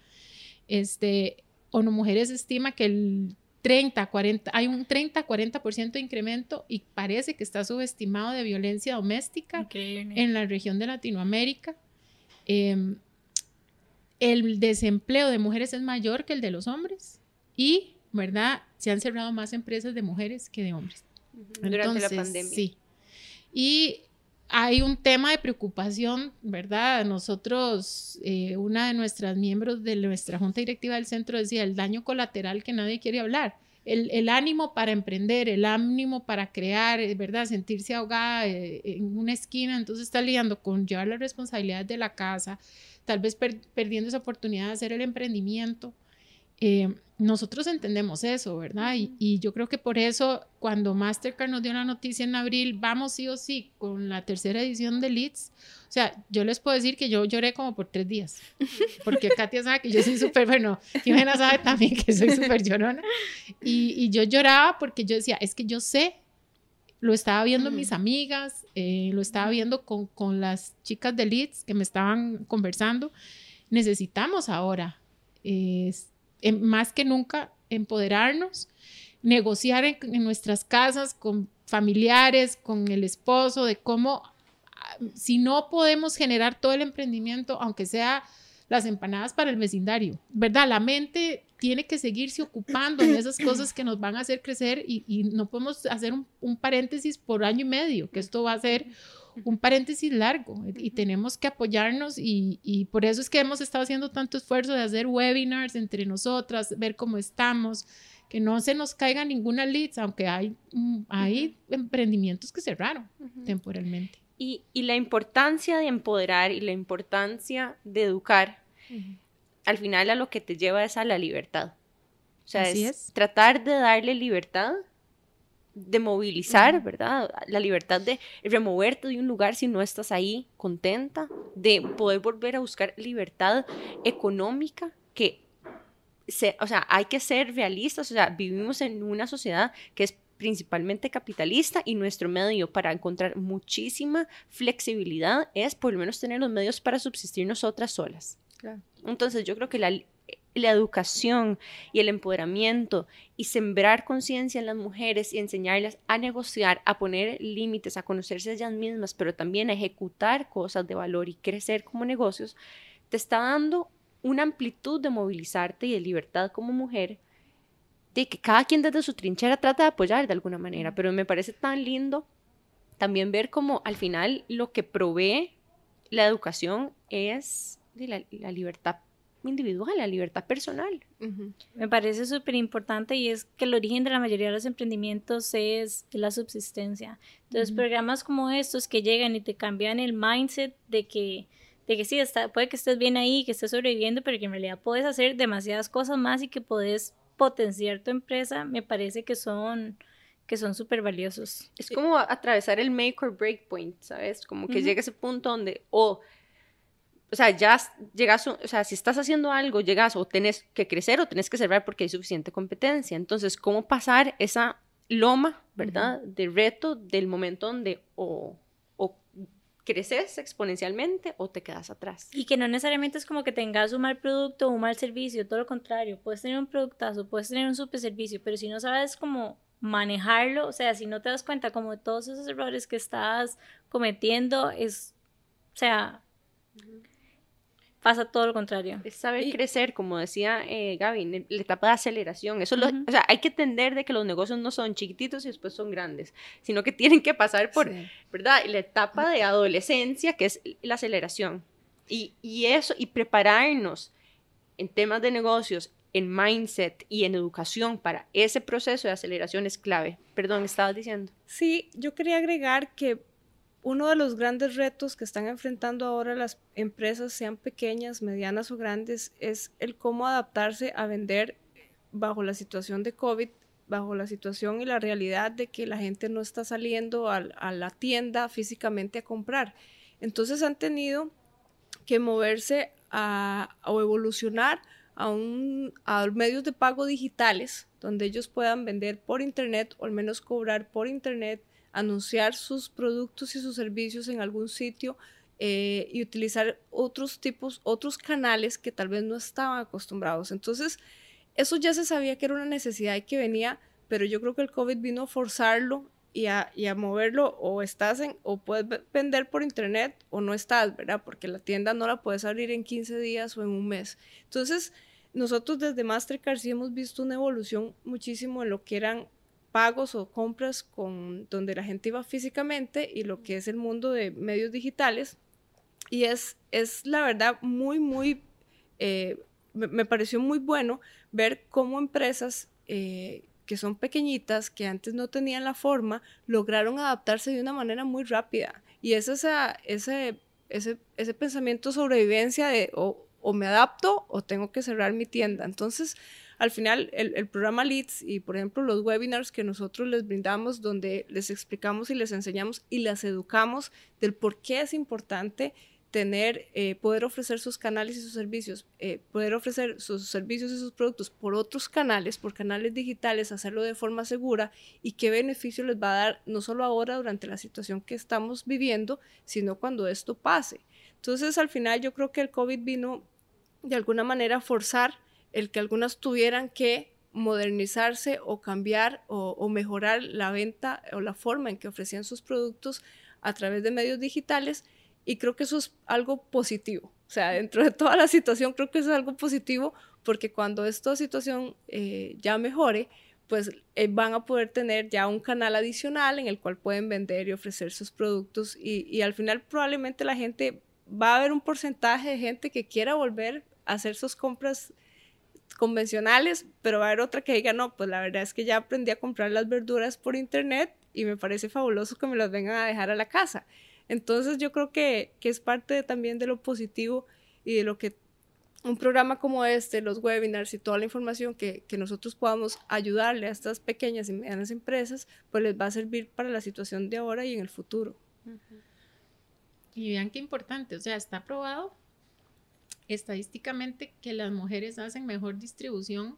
Este, o no mujeres estima que el 30, 40, hay un 30, 40% de incremento y parece que está subestimado de violencia doméstica en la región de Latinoamérica. Em, el desempleo de mujeres es mayor que el de los hombres y, ¿verdad? Se han cerrado más empresas de mujeres que de hombres. Durante la pandemia. Sí. Y hay un tema de preocupación, ¿verdad? Nosotros, eh, una de nuestras miembros de nuestra junta directiva del centro decía el daño colateral que nadie quiere hablar. El, ánimo para emprender, el ánimo para crear, eh, ¿verdad? Sentirse ahogada eh, en una esquina, entonces está lidiando con llevar las responsabilidades de la casa, tal vez perdiendo esa oportunidad de hacer el emprendimiento. Eh, nosotros entendemos eso, ¿verdad? Y, yo creo que por eso cuando Mastercard nos dio la noticia en abril, vamos sí o sí con la tercera edición de Leeds. O sea, yo les puedo decir que yo lloré como por tres días, [LAUGHS] porque Katia sabe que yo soy súper, bueno, Jimena sabe también que soy súper llorona. Y, yo lloraba porque yo decía, es que yo sé, lo estaba viendo mis amigas, eh, lo estaba viendo con, con las chicas de Leeds que me estaban conversando. Necesitamos ahora. Eh, más que nunca empoderarnos, negociar en, nuestras casas con familiares, con el esposo, de cómo, ah, si no podemos generar todo el emprendimiento, aunque sea las empanadas para el vecindario, ¿verdad? La mente tiene que seguirse ocupando en esas cosas que nos van a hacer crecer y, no podemos hacer un, un, paréntesis por año y medio, que esto va a ser un paréntesis largo y tenemos que apoyarnos y, por eso es que hemos estado haciendo tanto esfuerzo de hacer webinars entre nosotras, ver cómo estamos, que no se nos caiga ninguna leads, aunque hay, mm, hay emprendimientos que cerraron temporalmente. Y, la importancia de empoderar y la importancia de educar, al final a lo que te lleva es a la libertad. O sea, es, tratar de darle libertad de movilizar, ¿verdad? La libertad de removerte de un lugar si no estás ahí contenta, de poder volver a buscar libertad económica, que, se, o sea, hay que ser realistas, o sea, vivimos en una sociedad que es principalmente capitalista y nuestro medio para encontrar muchísima flexibilidad es por lo menos tener los medios para subsistir nosotras solas. Entonces yo creo que la la educación y el empoderamiento y sembrar conciencia en las mujeres y enseñarles a negociar, a poner límites, a conocerse ellas mismas, pero también a ejecutar cosas de valor y crecer como negocios, te está dando una amplitud de movilizarte y de libertad como mujer, de que cada quien desde su trinchera trata de apoyar de alguna manera, pero me parece tan lindo también ver cómo al final lo que provee la educación es la, la libertad individual, la libertad personal. Me parece súper importante y es que el origen de la mayoría de los emprendimientos es la subsistencia. Entonces, programas como estos que llegan y te cambian el mindset de que, de que sí, está, puede que estés bien ahí, que estés sobreviviendo, pero que en realidad puedes hacer demasiadas cosas más y que puedes potenciar tu empresa, me parece que son que son súper valiosos. Es como atravesar el make or break point, ¿sabes? Como que llega ese punto donde, o o sea, ya llegas, o sea, si estás haciendo algo, llegas o tenés que crecer o tenés que cerrar porque hay suficiente competencia. Entonces, ¿cómo pasar esa loma, verdad, de reto del momento donde o, o creces exponencialmente o te quedas atrás? Y que no necesariamente es como que tengas un mal producto o un mal servicio, todo lo contrario, puedes tener un productazo, puedes tener un super servicio, pero si no sabes cómo manejarlo, o sea, si no te das cuenta como de todos esos errores que estás cometiendo, es, o sea, pasa todo lo contrario. Es saber crecer, como decía eh, Gaby, la etapa de aceleración. Eso o sea, hay que entender de que los negocios no son chiquititos y después son grandes, sino que [LAUGHS] tienen que pasar por, ¿verdad? La etapa de adolescencia, que es la aceleración. Y, y eso, y prepararnos en temas de negocios, en mindset y en educación para ese proceso de aceleración es clave. Perdón, estabas diciendo. Sí, yo quería agregar que uno de los grandes retos que están enfrentando ahora las empresas, sean pequeñas, medianas o grandes, es el cómo adaptarse a vender bajo la situación de COVID, bajo la situación y la realidad de que la gente no está saliendo a, la tienda físicamente a comprar. Entonces han tenido que moverse o evolucionar a, un, a medios de pago digitales donde ellos puedan vender por internet o al menos cobrar por internet anunciar sus productos y sus servicios en algún sitio eh, y utilizar otros tipos, otros canales que tal vez no estaban acostumbrados. Entonces, eso ya se sabía que era una necesidad y que venía, pero yo creo que el COVID vino a forzarlo y a, moverlo o estás en, o puedes vender por internet o no estás, ¿verdad? Porque la tienda no la puedes abrir en 15 días o en un mes. Entonces, nosotros desde Mastercard sí hemos visto una evolución muchísimo en lo que eran pagos o compras con, donde la gente iba físicamente y lo que es el mundo de medios digitales. Y es, es la verdad muy, muy, eh, me, pareció muy bueno ver cómo empresas eh, que son pequeñitas, que antes no tenían la forma, lograron adaptarse de una manera muy rápida. Y es esa, ese, ese, ese pensamiento sobrevivencia de o me adapto o tengo que cerrar mi tienda. Entonces, al final, el, programa Leads y, por ejemplo, los webinars que nosotros les brindamos, donde les explicamos y les enseñamos y las educamos del por qué es importante tener, eh, poder ofrecer sus canales y sus servicios, eh, poder ofrecer sus servicios y sus productos por otros canales, por canales digitales, hacerlo de forma segura y qué beneficio les va a dar no solo ahora durante la situación que estamos viviendo, sino cuando esto pase. Entonces, al final yo creo que el COVID vino de alguna manera a forzar el que algunas tuvieran que modernizarse o cambiar o, mejorar la venta o la forma en que ofrecían sus productos a través de medios digitales y creo que eso es algo positivo. O sea, dentro de toda la situación creo que eso es algo positivo porque cuando esta situación eh, ya mejore, pues eh, van a poder tener ya un canal adicional en el cual pueden vender y ofrecer sus productos y, y, al final probablemente la gente va a haber un porcentaje de gente que quiera volver a hacer sus compras convencionales, pero va a haber otra que diga, no, pues la verdad es que ya aprendí a comprar las verduras por internet y me parece fabuloso que me las vengan a dejar a la casa. Entonces yo creo que, que es parte también de lo positivo y de lo que un programa como este, los webinars y toda la información que, que, nosotros podamos ayudarle a estas pequeñas y medianas empresas, pues les va a servir para la situación de ahora y en el futuro. Y vean qué importante, o sea, está probado estadísticamente que las mujeres hacen mejor distribución,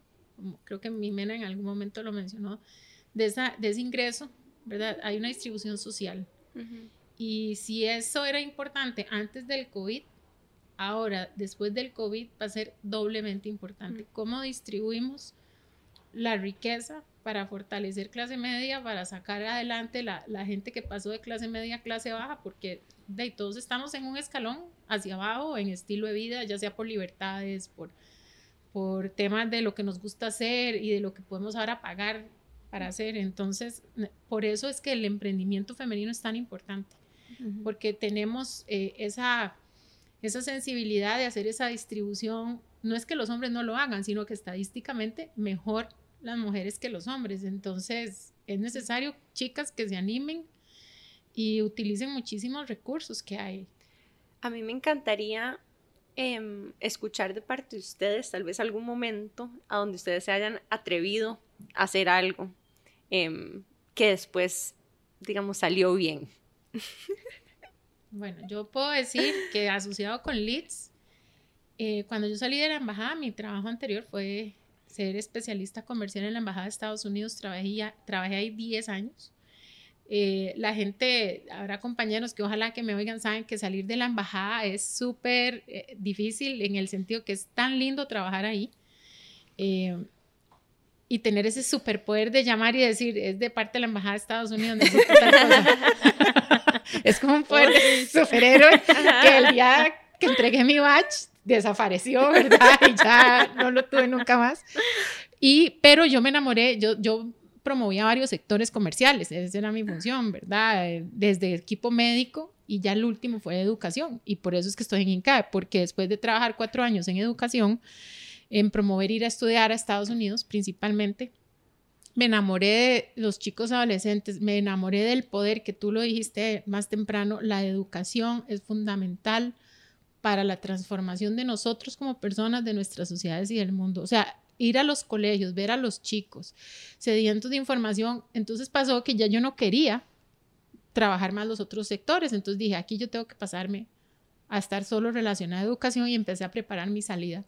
creo que Mimena en algún momento lo mencionó, de, esa, de ese ingreso, ¿verdad? Hay una distribución social. Uh -huh. Y si eso era importante antes del COVID, ahora, después del COVID, va a ser doblemente importante. ¿Cómo distribuimos la riqueza para fortalecer clase media, para sacar adelante la, la gente que pasó de clase media a clase baja? Porque de, todos estamos en un escalón hacia abajo en estilo de vida, ya sea por libertades, por, por temas de lo que nos gusta hacer y de lo que podemos ahora pagar para hacer. Entonces, por eso es que el emprendimiento femenino es tan importante porque tenemos eh, esa, esa sensibilidad de hacer esa distribución. No es que los hombres no lo hagan, sino que estadísticamente mejor las mujeres que los hombres. Entonces es necesario, chicas, que se animen y utilicen muchísimos recursos que hay. A mí me encantaría eh, escuchar de parte de ustedes, tal vez algún momento a donde ustedes se hayan atrevido a hacer algo eh, que después, digamos, salió bien. Bueno, yo puedo decir que asociado con Leeds, eh, cuando yo salí de la embajada, mi trabajo anterior fue ser especialista comercial en la embajada de Estados Unidos. Trabajé, trabajé ahí 10 años. Eh, la gente, habrá compañeros que ojalá que me oigan, saben que salir de la embajada es súper eh, difícil en el sentido que es tan lindo trabajar ahí. Eh, y tener ese superpoder de llamar y decir, es de parte de la embajada de Estados Unidos, [LAUGHS] es como un poder de superhéroe que el día que entregué mi badge desapareció, ¿verdad? [LAUGHS] Y ya no lo tuve nunca más. Y, pero yo me enamoré, yo, yo promovía varios sectores comerciales, esa era mi función, ¿verdad? Desde equipo médico y ya el último fue educación. Y por eso es que estoy en INCAE, porque después de trabajar cuatro años en educación, en promover ir a estudiar a Estados Unidos principalmente, me enamoré de los chicos adolescentes, me enamoré del poder que tú lo dijiste más temprano, la educación es fundamental para la transformación de nosotros como personas, de nuestras sociedades y del mundo. O sea, ir a los colegios, ver a los chicos sedientos de información. Entonces pasó que ya yo no quería trabajar más los otros sectores. Entonces dije, aquí yo tengo que pasarme a estar solo relacionada a educación y empecé a preparar mi salida,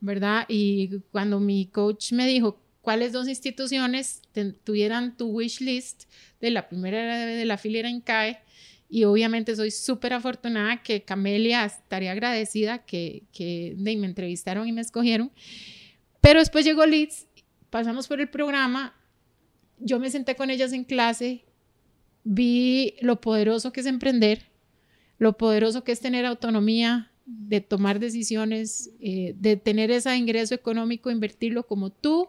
¿verdad? Y cuando mi coach me dijo, cuáles dos instituciones tuvieran tu wish list de la primera de la filera INCAE y obviamente soy súper afortunada que Camelia estaría agradecida que, me entrevistaron y me escogieron. Pero después llegó Leeds, pasamos por el programa, yo me senté con ellas en clase, vi lo poderoso que es emprender, lo poderoso que es tener autonomía de tomar decisiones, eh, de tener ese ingreso económico, invertirlo como tú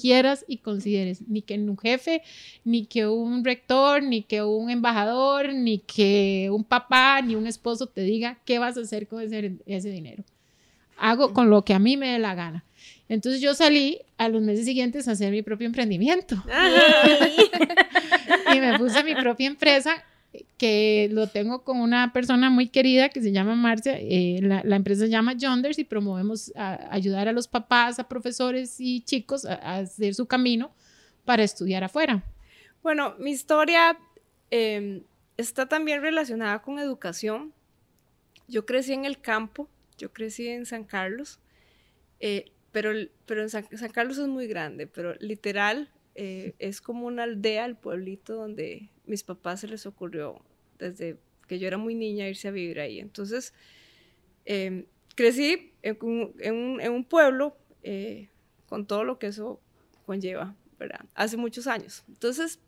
quieras y consideres, ni que un jefe, ni que un rector, ni que un embajador, ni que un papá, ni un esposo te diga qué vas a hacer con ese, ese dinero. Hago con lo que a mí me dé la gana. Entonces yo salí a los meses siguientes a hacer mi propio emprendimiento. [LAUGHS] y me puse mi propia empresa que lo tengo con una persona muy querida que se llama Marcia. Eh, la, la, empresa se llama Yonders y promovemos a, ayudar a los papás, a profesores y chicos a, a, hacer su camino para estudiar afuera. Bueno, mi historia eh, está también relacionada con educación. Yo crecí en el campo, yo crecí en San Carlos, eh, pero, pero San, Carlos es muy grande, pero literal eh, es como una aldea, el pueblito donde mis papás se les ocurrió desde que yo era muy niña irse a vivir ahí. Entonces, eh, crecí en un, en, un, pueblo eh, con todo lo que eso conlleva, ¿verdad? Hace muchos años. Entonces,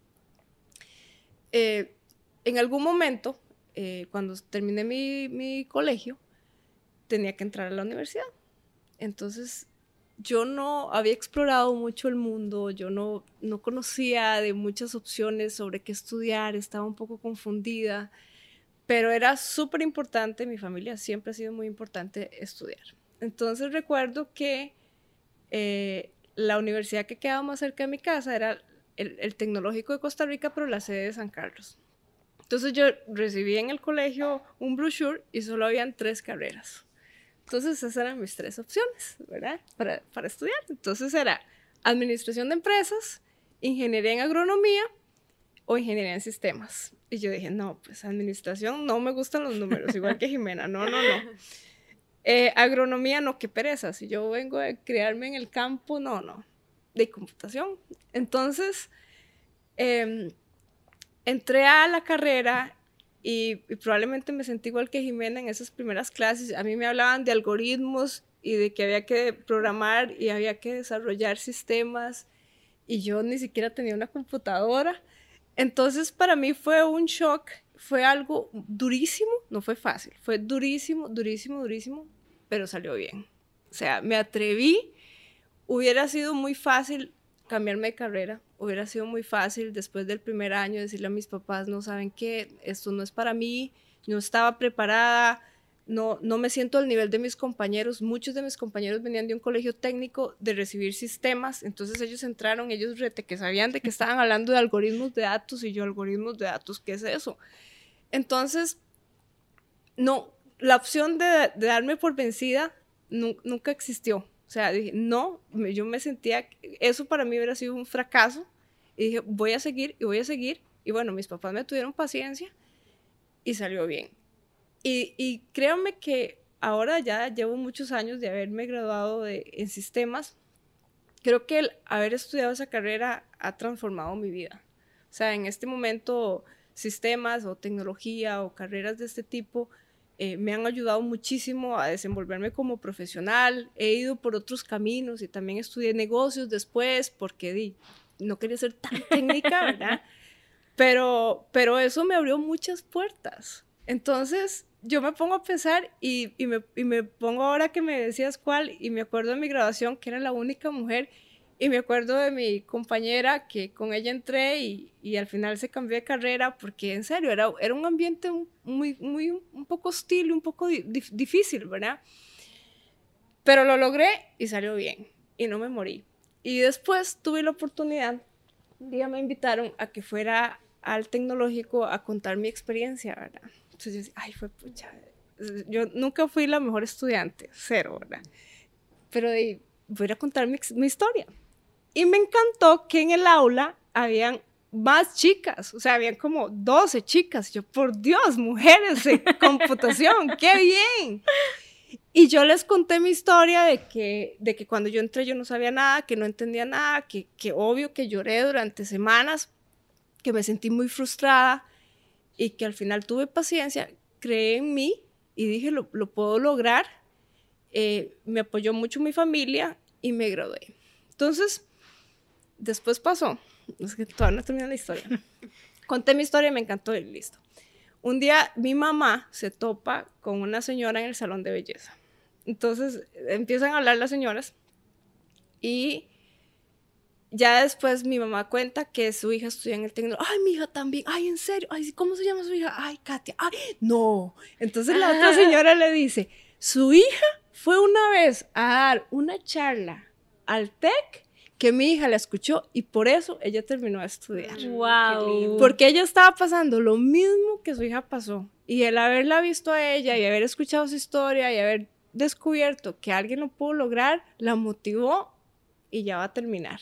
eh, en algún momento, cuando terminé mi, mi colegio, tenía que entrar a la universidad. Entonces, yo no había explorado mucho el mundo, yo no, no conocía de muchas opciones sobre qué estudiar, estaba un poco confundida, pero era súper importante, mi familia siempre ha sido muy importante estudiar. Entonces recuerdo que eh, la universidad que quedaba más cerca de mi casa era el, el, Tecnológico de Costa Rica, pero la sede de San Carlos. Entonces yo recibí en el colegio un brochure y solo habían tres carreras. Entonces esas eran mis tres opciones, ¿verdad? Para, para estudiar. Entonces era administración de empresas, ingeniería en agronomía o ingeniería en sistemas. Y yo dije, no, pues administración, no me gustan los números, igual que [LAUGHS] Jimena, no, no, no. Eh, agronomía, no, qué pereza, si yo vengo a criarme en el campo, no, no, de computación. Entonces, eh, entré a la carrera y, probablemente me sentí igual que Jimena en esas primeras clases. A mí me hablaban de algoritmos y de que había que programar y había que desarrollar sistemas y yo ni siquiera tenía una computadora. Entonces para mí fue un shock, fue algo durísimo, no fue fácil, fue durísimo, durísimo, durísimo, pero salió bien. O sea, me atreví, hubiera sido muy fácil cambiarme de carrera, hubiera sido muy fácil después del primer año decirle a mis papás, no saben qué, esto no es para mí, no estaba preparada, no, no me siento al nivel de mis compañeros. Muchos de mis compañeros venían de un colegio técnico de recibir sistemas, entonces ellos entraron, ellos rete que sabían de que estaban hablando de algoritmos de datos y yo algoritmos de datos, ¿qué es eso? Entonces, no, la opción de, de darme por vencida nunca existió. O sea, dije, no, yo me sentía, eso para mí hubiera sido un fracaso. Y dije, voy a seguir y voy a seguir. Y bueno, mis papás me tuvieron paciencia y salió bien. Y, y créanme que ahora ya llevo muchos años de haberme graduado de, en sistemas. Creo que el haber estudiado esa carrera ha transformado mi vida. O sea, en este momento, sistemas o tecnología o carreras de este tipo eh, me han ayudado muchísimo a desenvolverme como profesional. He ido por otros caminos y también estudié negocios después porque di, no quería ser tan [LAUGHS] técnica, ¿verdad? Pero, pero eso me abrió muchas puertas. Entonces, yo me pongo a pensar y, y, me, y me pongo ahora que me decías cuál y me acuerdo de mi graduación que era la única mujer y me acuerdo de mi compañera que con ella entré y, y, al final se cambió de carrera porque en serio era, era un ambiente muy, muy, un poco hostil, un poco di difícil, ¿verdad? Pero lo logré y salió bien y no me morí. Y después tuve la oportunidad, un día me invitaron a que fuera al tecnológico a contar mi experiencia, ¿verdad? Entonces yo decía, ay, fue pucha. Yo nunca fui la mejor estudiante, cero, ¿verdad? Pero de, voy a contar mi, mi historia. Y me encantó que en el aula habían más chicas, o sea, habían como 12 chicas. Yo, por Dios, mujeres de [LAUGHS] computación, qué bien. Y yo les conté mi historia de que, de que cuando yo entré yo no sabía nada, que no entendía nada, que, que obvio que lloré durante semanas, que me sentí muy frustrada y que al final tuve paciencia, creé en mí y dije, lo, lo puedo lograr. Eh, me apoyó mucho mi familia y me gradué. Entonces, después pasó, es que todavía no termina la historia. [LAUGHS] Conté mi historia y me encantó y listo. Un día mi mamá se topa con una señora en el salón de belleza. Entonces empiezan a hablar las señoras y ya después mi mamá cuenta que su hija estudia en el tecnológico. Ay, mi hija también. Ay, en serio. Ay, ¿cómo se llama su hija? Ay, Katia. Ay, no. Entonces la otra señora le dice, su hija fue una vez a dar una charla al TEC que mi hija la escuchó y por eso ella terminó de estudiar. Wow. Porque ella estaba pasando lo mismo que su hija pasó. Y el haberla visto a ella y haber escuchado su historia y haber descubierto que alguien lo pudo lograr, la motivó y ya va a terminar.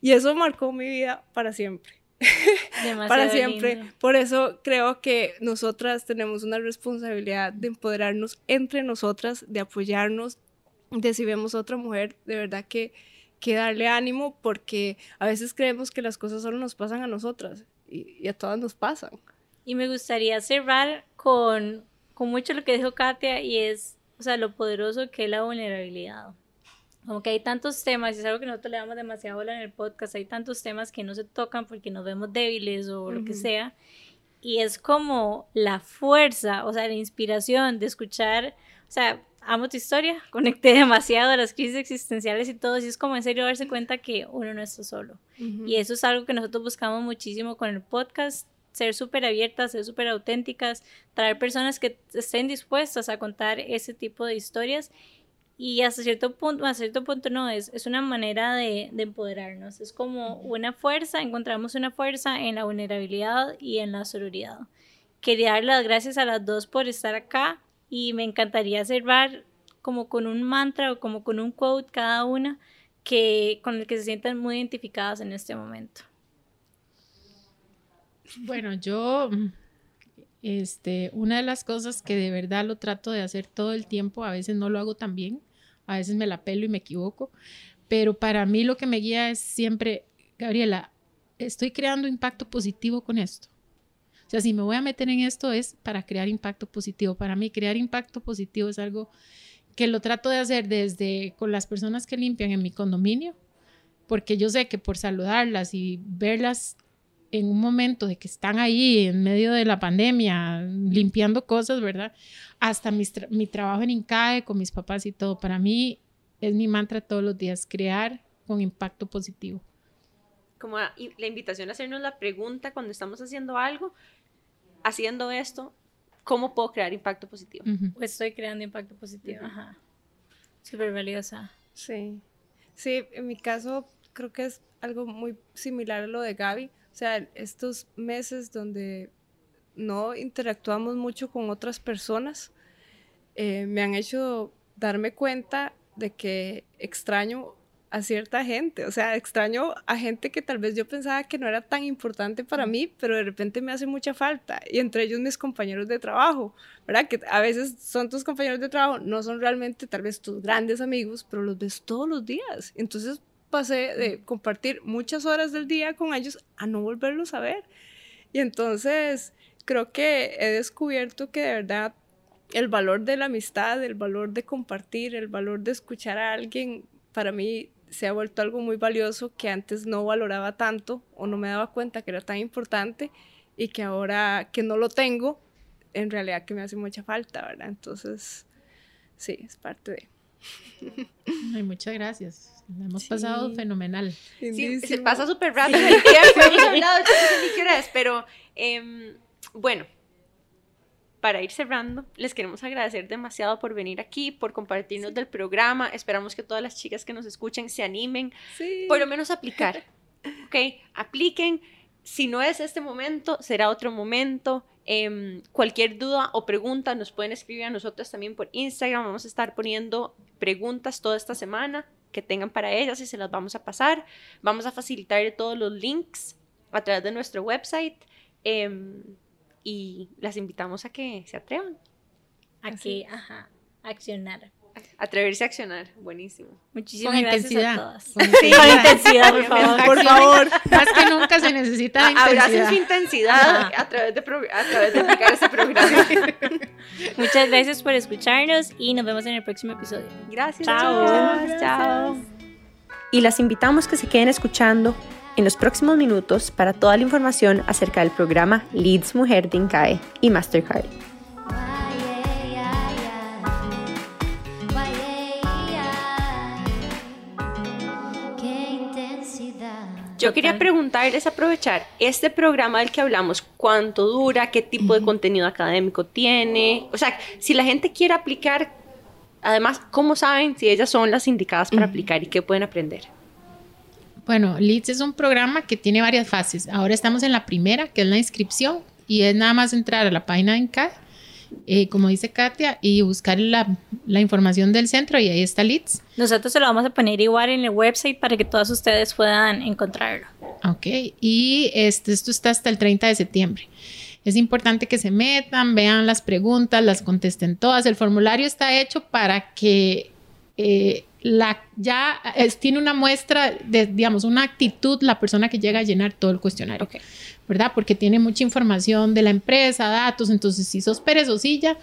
Y eso marcó mi vida para siempre. [LAUGHS] para siempre. Por eso creo que nosotras tenemos una responsabilidad de empoderarnos entre nosotras, de apoyarnos, de si vemos a otra mujer, de verdad que, que darle ánimo, porque a veces creemos que las cosas solo nos pasan a nosotras y, y a todas nos pasan. Y me gustaría cerrar con, con mucho lo que dijo Katia y es, o sea, lo poderoso que es la vulnerabilidad. Como que hay tantos temas, y es algo que nosotros le damos demasiado bola en el podcast, hay tantos temas que no se tocan porque nos vemos débiles o lo que sea. Y es como la fuerza, o sea, la inspiración de escuchar, o sea, amo tu historia, conecté demasiado a las crisis existenciales y todo, y es como en serio darse cuenta que uno no está solo. Y eso es algo que nosotros buscamos muchísimo con el podcast, ser súper abiertas, ser súper auténticas, traer personas que estén dispuestas a contar ese tipo de historias y hasta cierto punto, a cierto punto no, es, es una manera de, de, empoderarnos, es como una fuerza, encontramos una fuerza en la vulnerabilidad y en la sororidad. Quería dar las gracias a las dos por estar acá y me encantaría cerrar como con un mantra o como con un quote cada una que, con el que se sientan muy identificadas en este momento. Bueno, yo, este, una de las cosas que de verdad lo trato de hacer todo el tiempo, a veces no lo hago tan bien, a veces me la pelo y me equivoco, pero para mí lo que me guía es siempre, Gabriela, estoy creando impacto positivo con esto. Sea, si me voy a meter en esto es para crear impacto positivo. Para mí, crear impacto positivo es algo que lo trato de hacer desde con las personas que limpian en mi condominio, porque yo sé que por saludarlas y verlas en un momento de que están ahí en medio de la pandemia, limpiando cosas, ¿verdad? Hasta mi, mi, trabajo en INCAE con mis papás y todo. Para mí es mi mantra todos los días, crear con impacto positivo. Como la invitación a hacernos la pregunta cuando estamos haciendo algo, haciendo esto, ¿cómo puedo crear impacto positivo? Uh -huh. Pues estoy creando impacto positivo. Uh -huh. Ajá. Súper valiosa. Sí. Sí, en mi caso creo que es algo muy similar a lo de Gaby o sea, estos meses donde no interactuamos mucho con otras personas, eh, me han hecho darme cuenta de que extraño a cierta gente, o sea, extraño a gente que tal vez yo pensaba que no era tan importante para mí, pero de repente me hace mucha falta, y entre ellos mis compañeros de trabajo, ¿verdad? Que a veces son tus compañeros de trabajo, no son realmente tal vez tus grandes amigos, pero los ves todos los días, entonces pasé de compartir muchas horas del día con ellos a no volverlos a ver. Y entonces creo que he descubierto que de verdad el valor de la amistad, el valor de compartir, el valor de escuchar a alguien, para mí se ha vuelto algo muy valioso que antes no valoraba tanto o no me daba cuenta que era tan importante y que ahora que no lo tengo, en realidad que me hace mucha falta, ¿verdad? Entonces, sí, es parte de... Ay, muchas gracias. La hemos sí. pasado fenomenal. Sí, se pasa súper rápido el tiempo. [LAUGHS] Hemos hablado de ni qué hora es, pero eh, bueno, para ir cerrando, les queremos agradecer demasiado por venir aquí, por compartirnos sí. del programa. Esperamos que todas las chicas que nos escuchen se animen, por lo menos aplicar. [LAUGHS] ¿Ok? Apliquen. Si no es este momento, será otro momento. Eh, cualquier duda o pregunta nos pueden escribir a nosotros también por Instagram. Vamos a estar poniendo preguntas toda esta semana que tengan para ellas y se las vamos a pasar. Vamos a facilitar todos los links a través de nuestro website eh, y las invitamos a que se atrevan. A que, ajá, accionar. Atreverse a accionar, buenísimo. Muchísimas con gracias intensidad. a todas. Con Sí, con intensidad, por [LAUGHS] favor. Por favor. Más que nunca se necesita A- Abracen intensidad. su intensidad a través, de a través de aplicar este programa. [LAUGHS] Muchas gracias por escucharnos y nos vemos en el próximo episodio. Gracias. Chao. Chao. Y las invitamos que se queden escuchando en los próximos minutos para toda la información acerca del programa Leads Mujer de INCAE y Mastercard. Yo quería preguntarles, aprovechar, este programa del que hablamos, ¿cuánto dura? ¿Qué tipo de contenido académico tiene? O sea, si la gente quiere aplicar, además, ¿cómo saben si ellas son las indicadas para aplicar y qué pueden aprender? Bueno, Leads es un programa que tiene varias fases. Ahora estamos en la primera, que es la inscripción, y es nada más entrar a la página de INCAD, eh, como dice Katia, y buscar la, la, información del centro, y ahí está Leads. Nosotros se lo vamos a poner igual en el website para que todos ustedes puedan encontrarlo. Ok, y este, esto está hasta el 30 de septiembre. Es importante que se metan, vean las preguntas, las contesten todas. El formulario está hecho para que eh, la, ya tiene una muestra de, digamos, una actitud la persona que llega a llenar todo el cuestionario, ¿verdad? Porque tiene mucha información de la empresa, datos, entonces si sos perezosilla,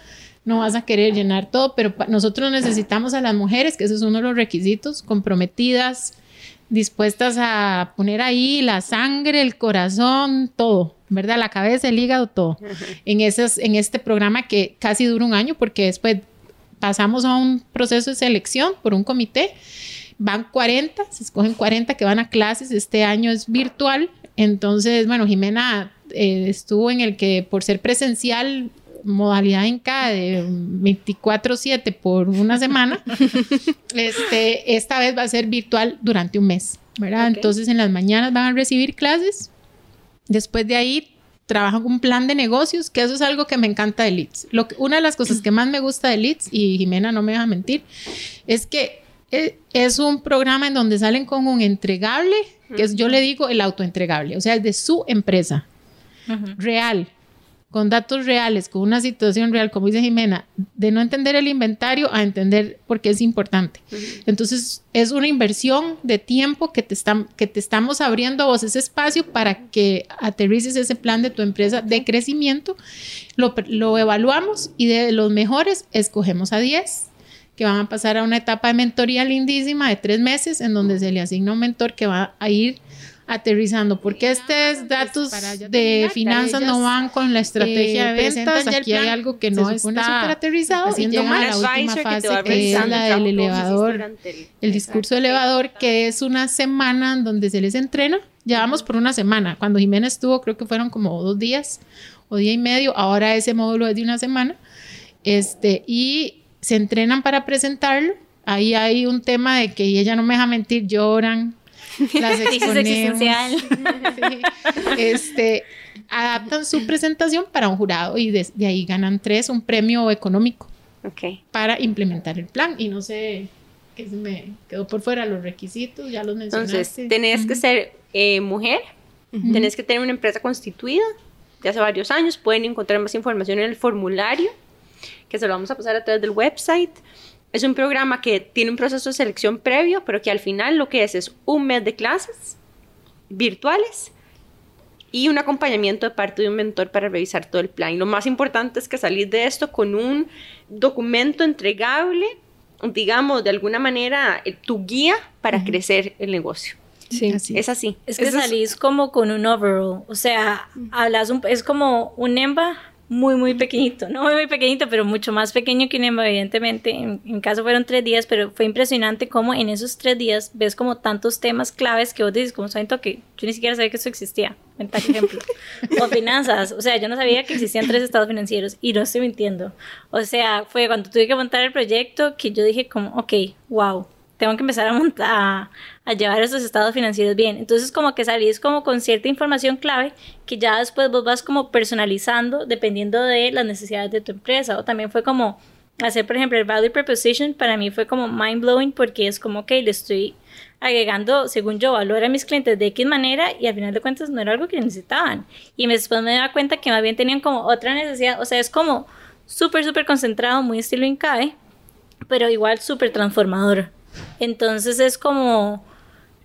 no vas a querer llenar todo, pero nosotros necesitamos a las mujeres, que ese es uno de los requisitos, comprometidas, dispuestas a poner ahí la sangre, el corazón, todo, ¿verdad? La cabeza, el hígado, todo. En, esas, en este programa que casi dura un año, porque después pasamos a un proceso de selección por un comité. Van 40, se escogen 40 que van a clases. Este año es virtual. Entonces, bueno, Jimena eh, estuvo en el que por ser presencial modalidad en cada de 24/7 por una semana, [LAUGHS] este, esta vez va a ser virtual durante un mes, ¿verdad? Entonces en las mañanas van a recibir clases, después de ahí trabajan un plan de negocios, que eso es algo que me encanta de Leeds. Lo una de las cosas que más me gusta de Leeds, y Jimena no me deja mentir, es que eh, es un programa en donde salen con un entregable, que es, yo le digo el autoentregable, o sea, es de su empresa, real, con datos reales, con una situación real, como dice Jimena, de no entender el inventario a entender por qué es importante. Entonces, es una inversión de tiempo que te, están, que te estamos abriendo a vos ese espacio para que aterrices ese plan de tu empresa de crecimiento. Lo, lo evaluamos y de los mejores escogemos a 10 que van a pasar a una etapa de mentoría lindísima de tres meses en donde se le asigna un mentor que va a ir aterrizando, porque estos datos de finanzas no van con la estrategia de ventas, aquí hay algo que no está aterrizado y llega a la última fase que es la del elevador, el, discurso elevador, que es una semana en donde se les entrena, ya vamos por una semana, cuando Jimena estuvo creo que fueron como dos días o día y medio, ahora ese módulo es de una semana, este, y se entrenan para presentarlo, ahí hay un tema de que ella no me deja mentir, lloran, las exponemos. [LAUGHS] Este, adaptan su presentación para un jurado y de, ahí ganan tres, un premio económico para implementar el plan. Y no sé qué se me quedó por fuera, los requisitos, ya los mencionaste. Entonces, tenés que ser eh, mujer, tenés que tener una empresa constituida de hace varios años, pueden encontrar más información en el formulario, que se lo vamos a pasar a través del website. Es un programa que tiene un proceso de selección previo, pero que al final lo que es es un mes de clases virtuales y un acompañamiento de parte de un mentor para revisar todo el plan. Y lo más importante es que salir de esto con un documento entregable, digamos, de alguna manera, eh, tu guía para crecer el negocio. Sí, es así. Es que salís como con un overall, o sea, hablas un, es como un EMBA muy, muy pequeñito, no muy, muy pequeñito, pero mucho más pequeño que un evidentemente. En, en, caso fueron tres días, pero fue impresionante cómo en esos tres días ves como tantos temas claves que vos dices, como siento que yo ni siquiera sabía que eso existía, por ejemplo. [LAUGHS] o finanzas, o sea, yo no sabía que existían tres estados financieros y no estoy mintiendo. O sea, fue cuando tuve que montar el proyecto que yo dije como, ok, wow, tengo que empezar a montar, a, llevar esos estados financieros bien. Entonces como que salís como con cierta información clave que ya después vos vas como personalizando dependiendo de las necesidades de tu empresa. O también fue como hacer, por ejemplo, el value proposition para mí fue como mind blowing porque es como que le estoy agregando, según yo, valor a mis clientes de X manera y al final de cuentas no era algo que necesitaban. Y después me daba cuenta que más bien tenían como otra necesidad, o sea, es como súper, súper concentrado, muy estilo INCAE, pero igual súper transformador. Entonces es como,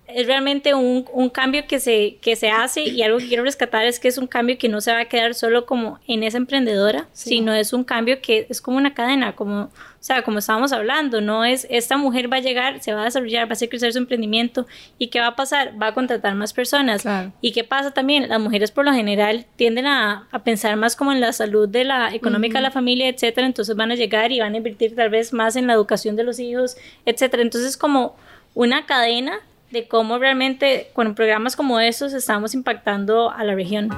es realmente un, un, cambio que se, que se hace y algo que quiero rescatar es que es un cambio que no se va a quedar solo como en esa emprendedora, sino es un cambio que es como una cadena, como, o sea, como estábamos hablando, no es esta mujer va a llegar, se va a desarrollar, va a hacer crecer su emprendimiento y ¿qué va a pasar? Va a contratar más personas. ¿Y qué pasa también? Las mujeres por lo general tienden a, a pensar más como en la salud de la económica de la familia, etcétera, entonces van a llegar y van a invertir tal vez más en la educación de los hijos, etcétera. Entonces como una cadena de cómo realmente con programas como estos estamos impactando a la región.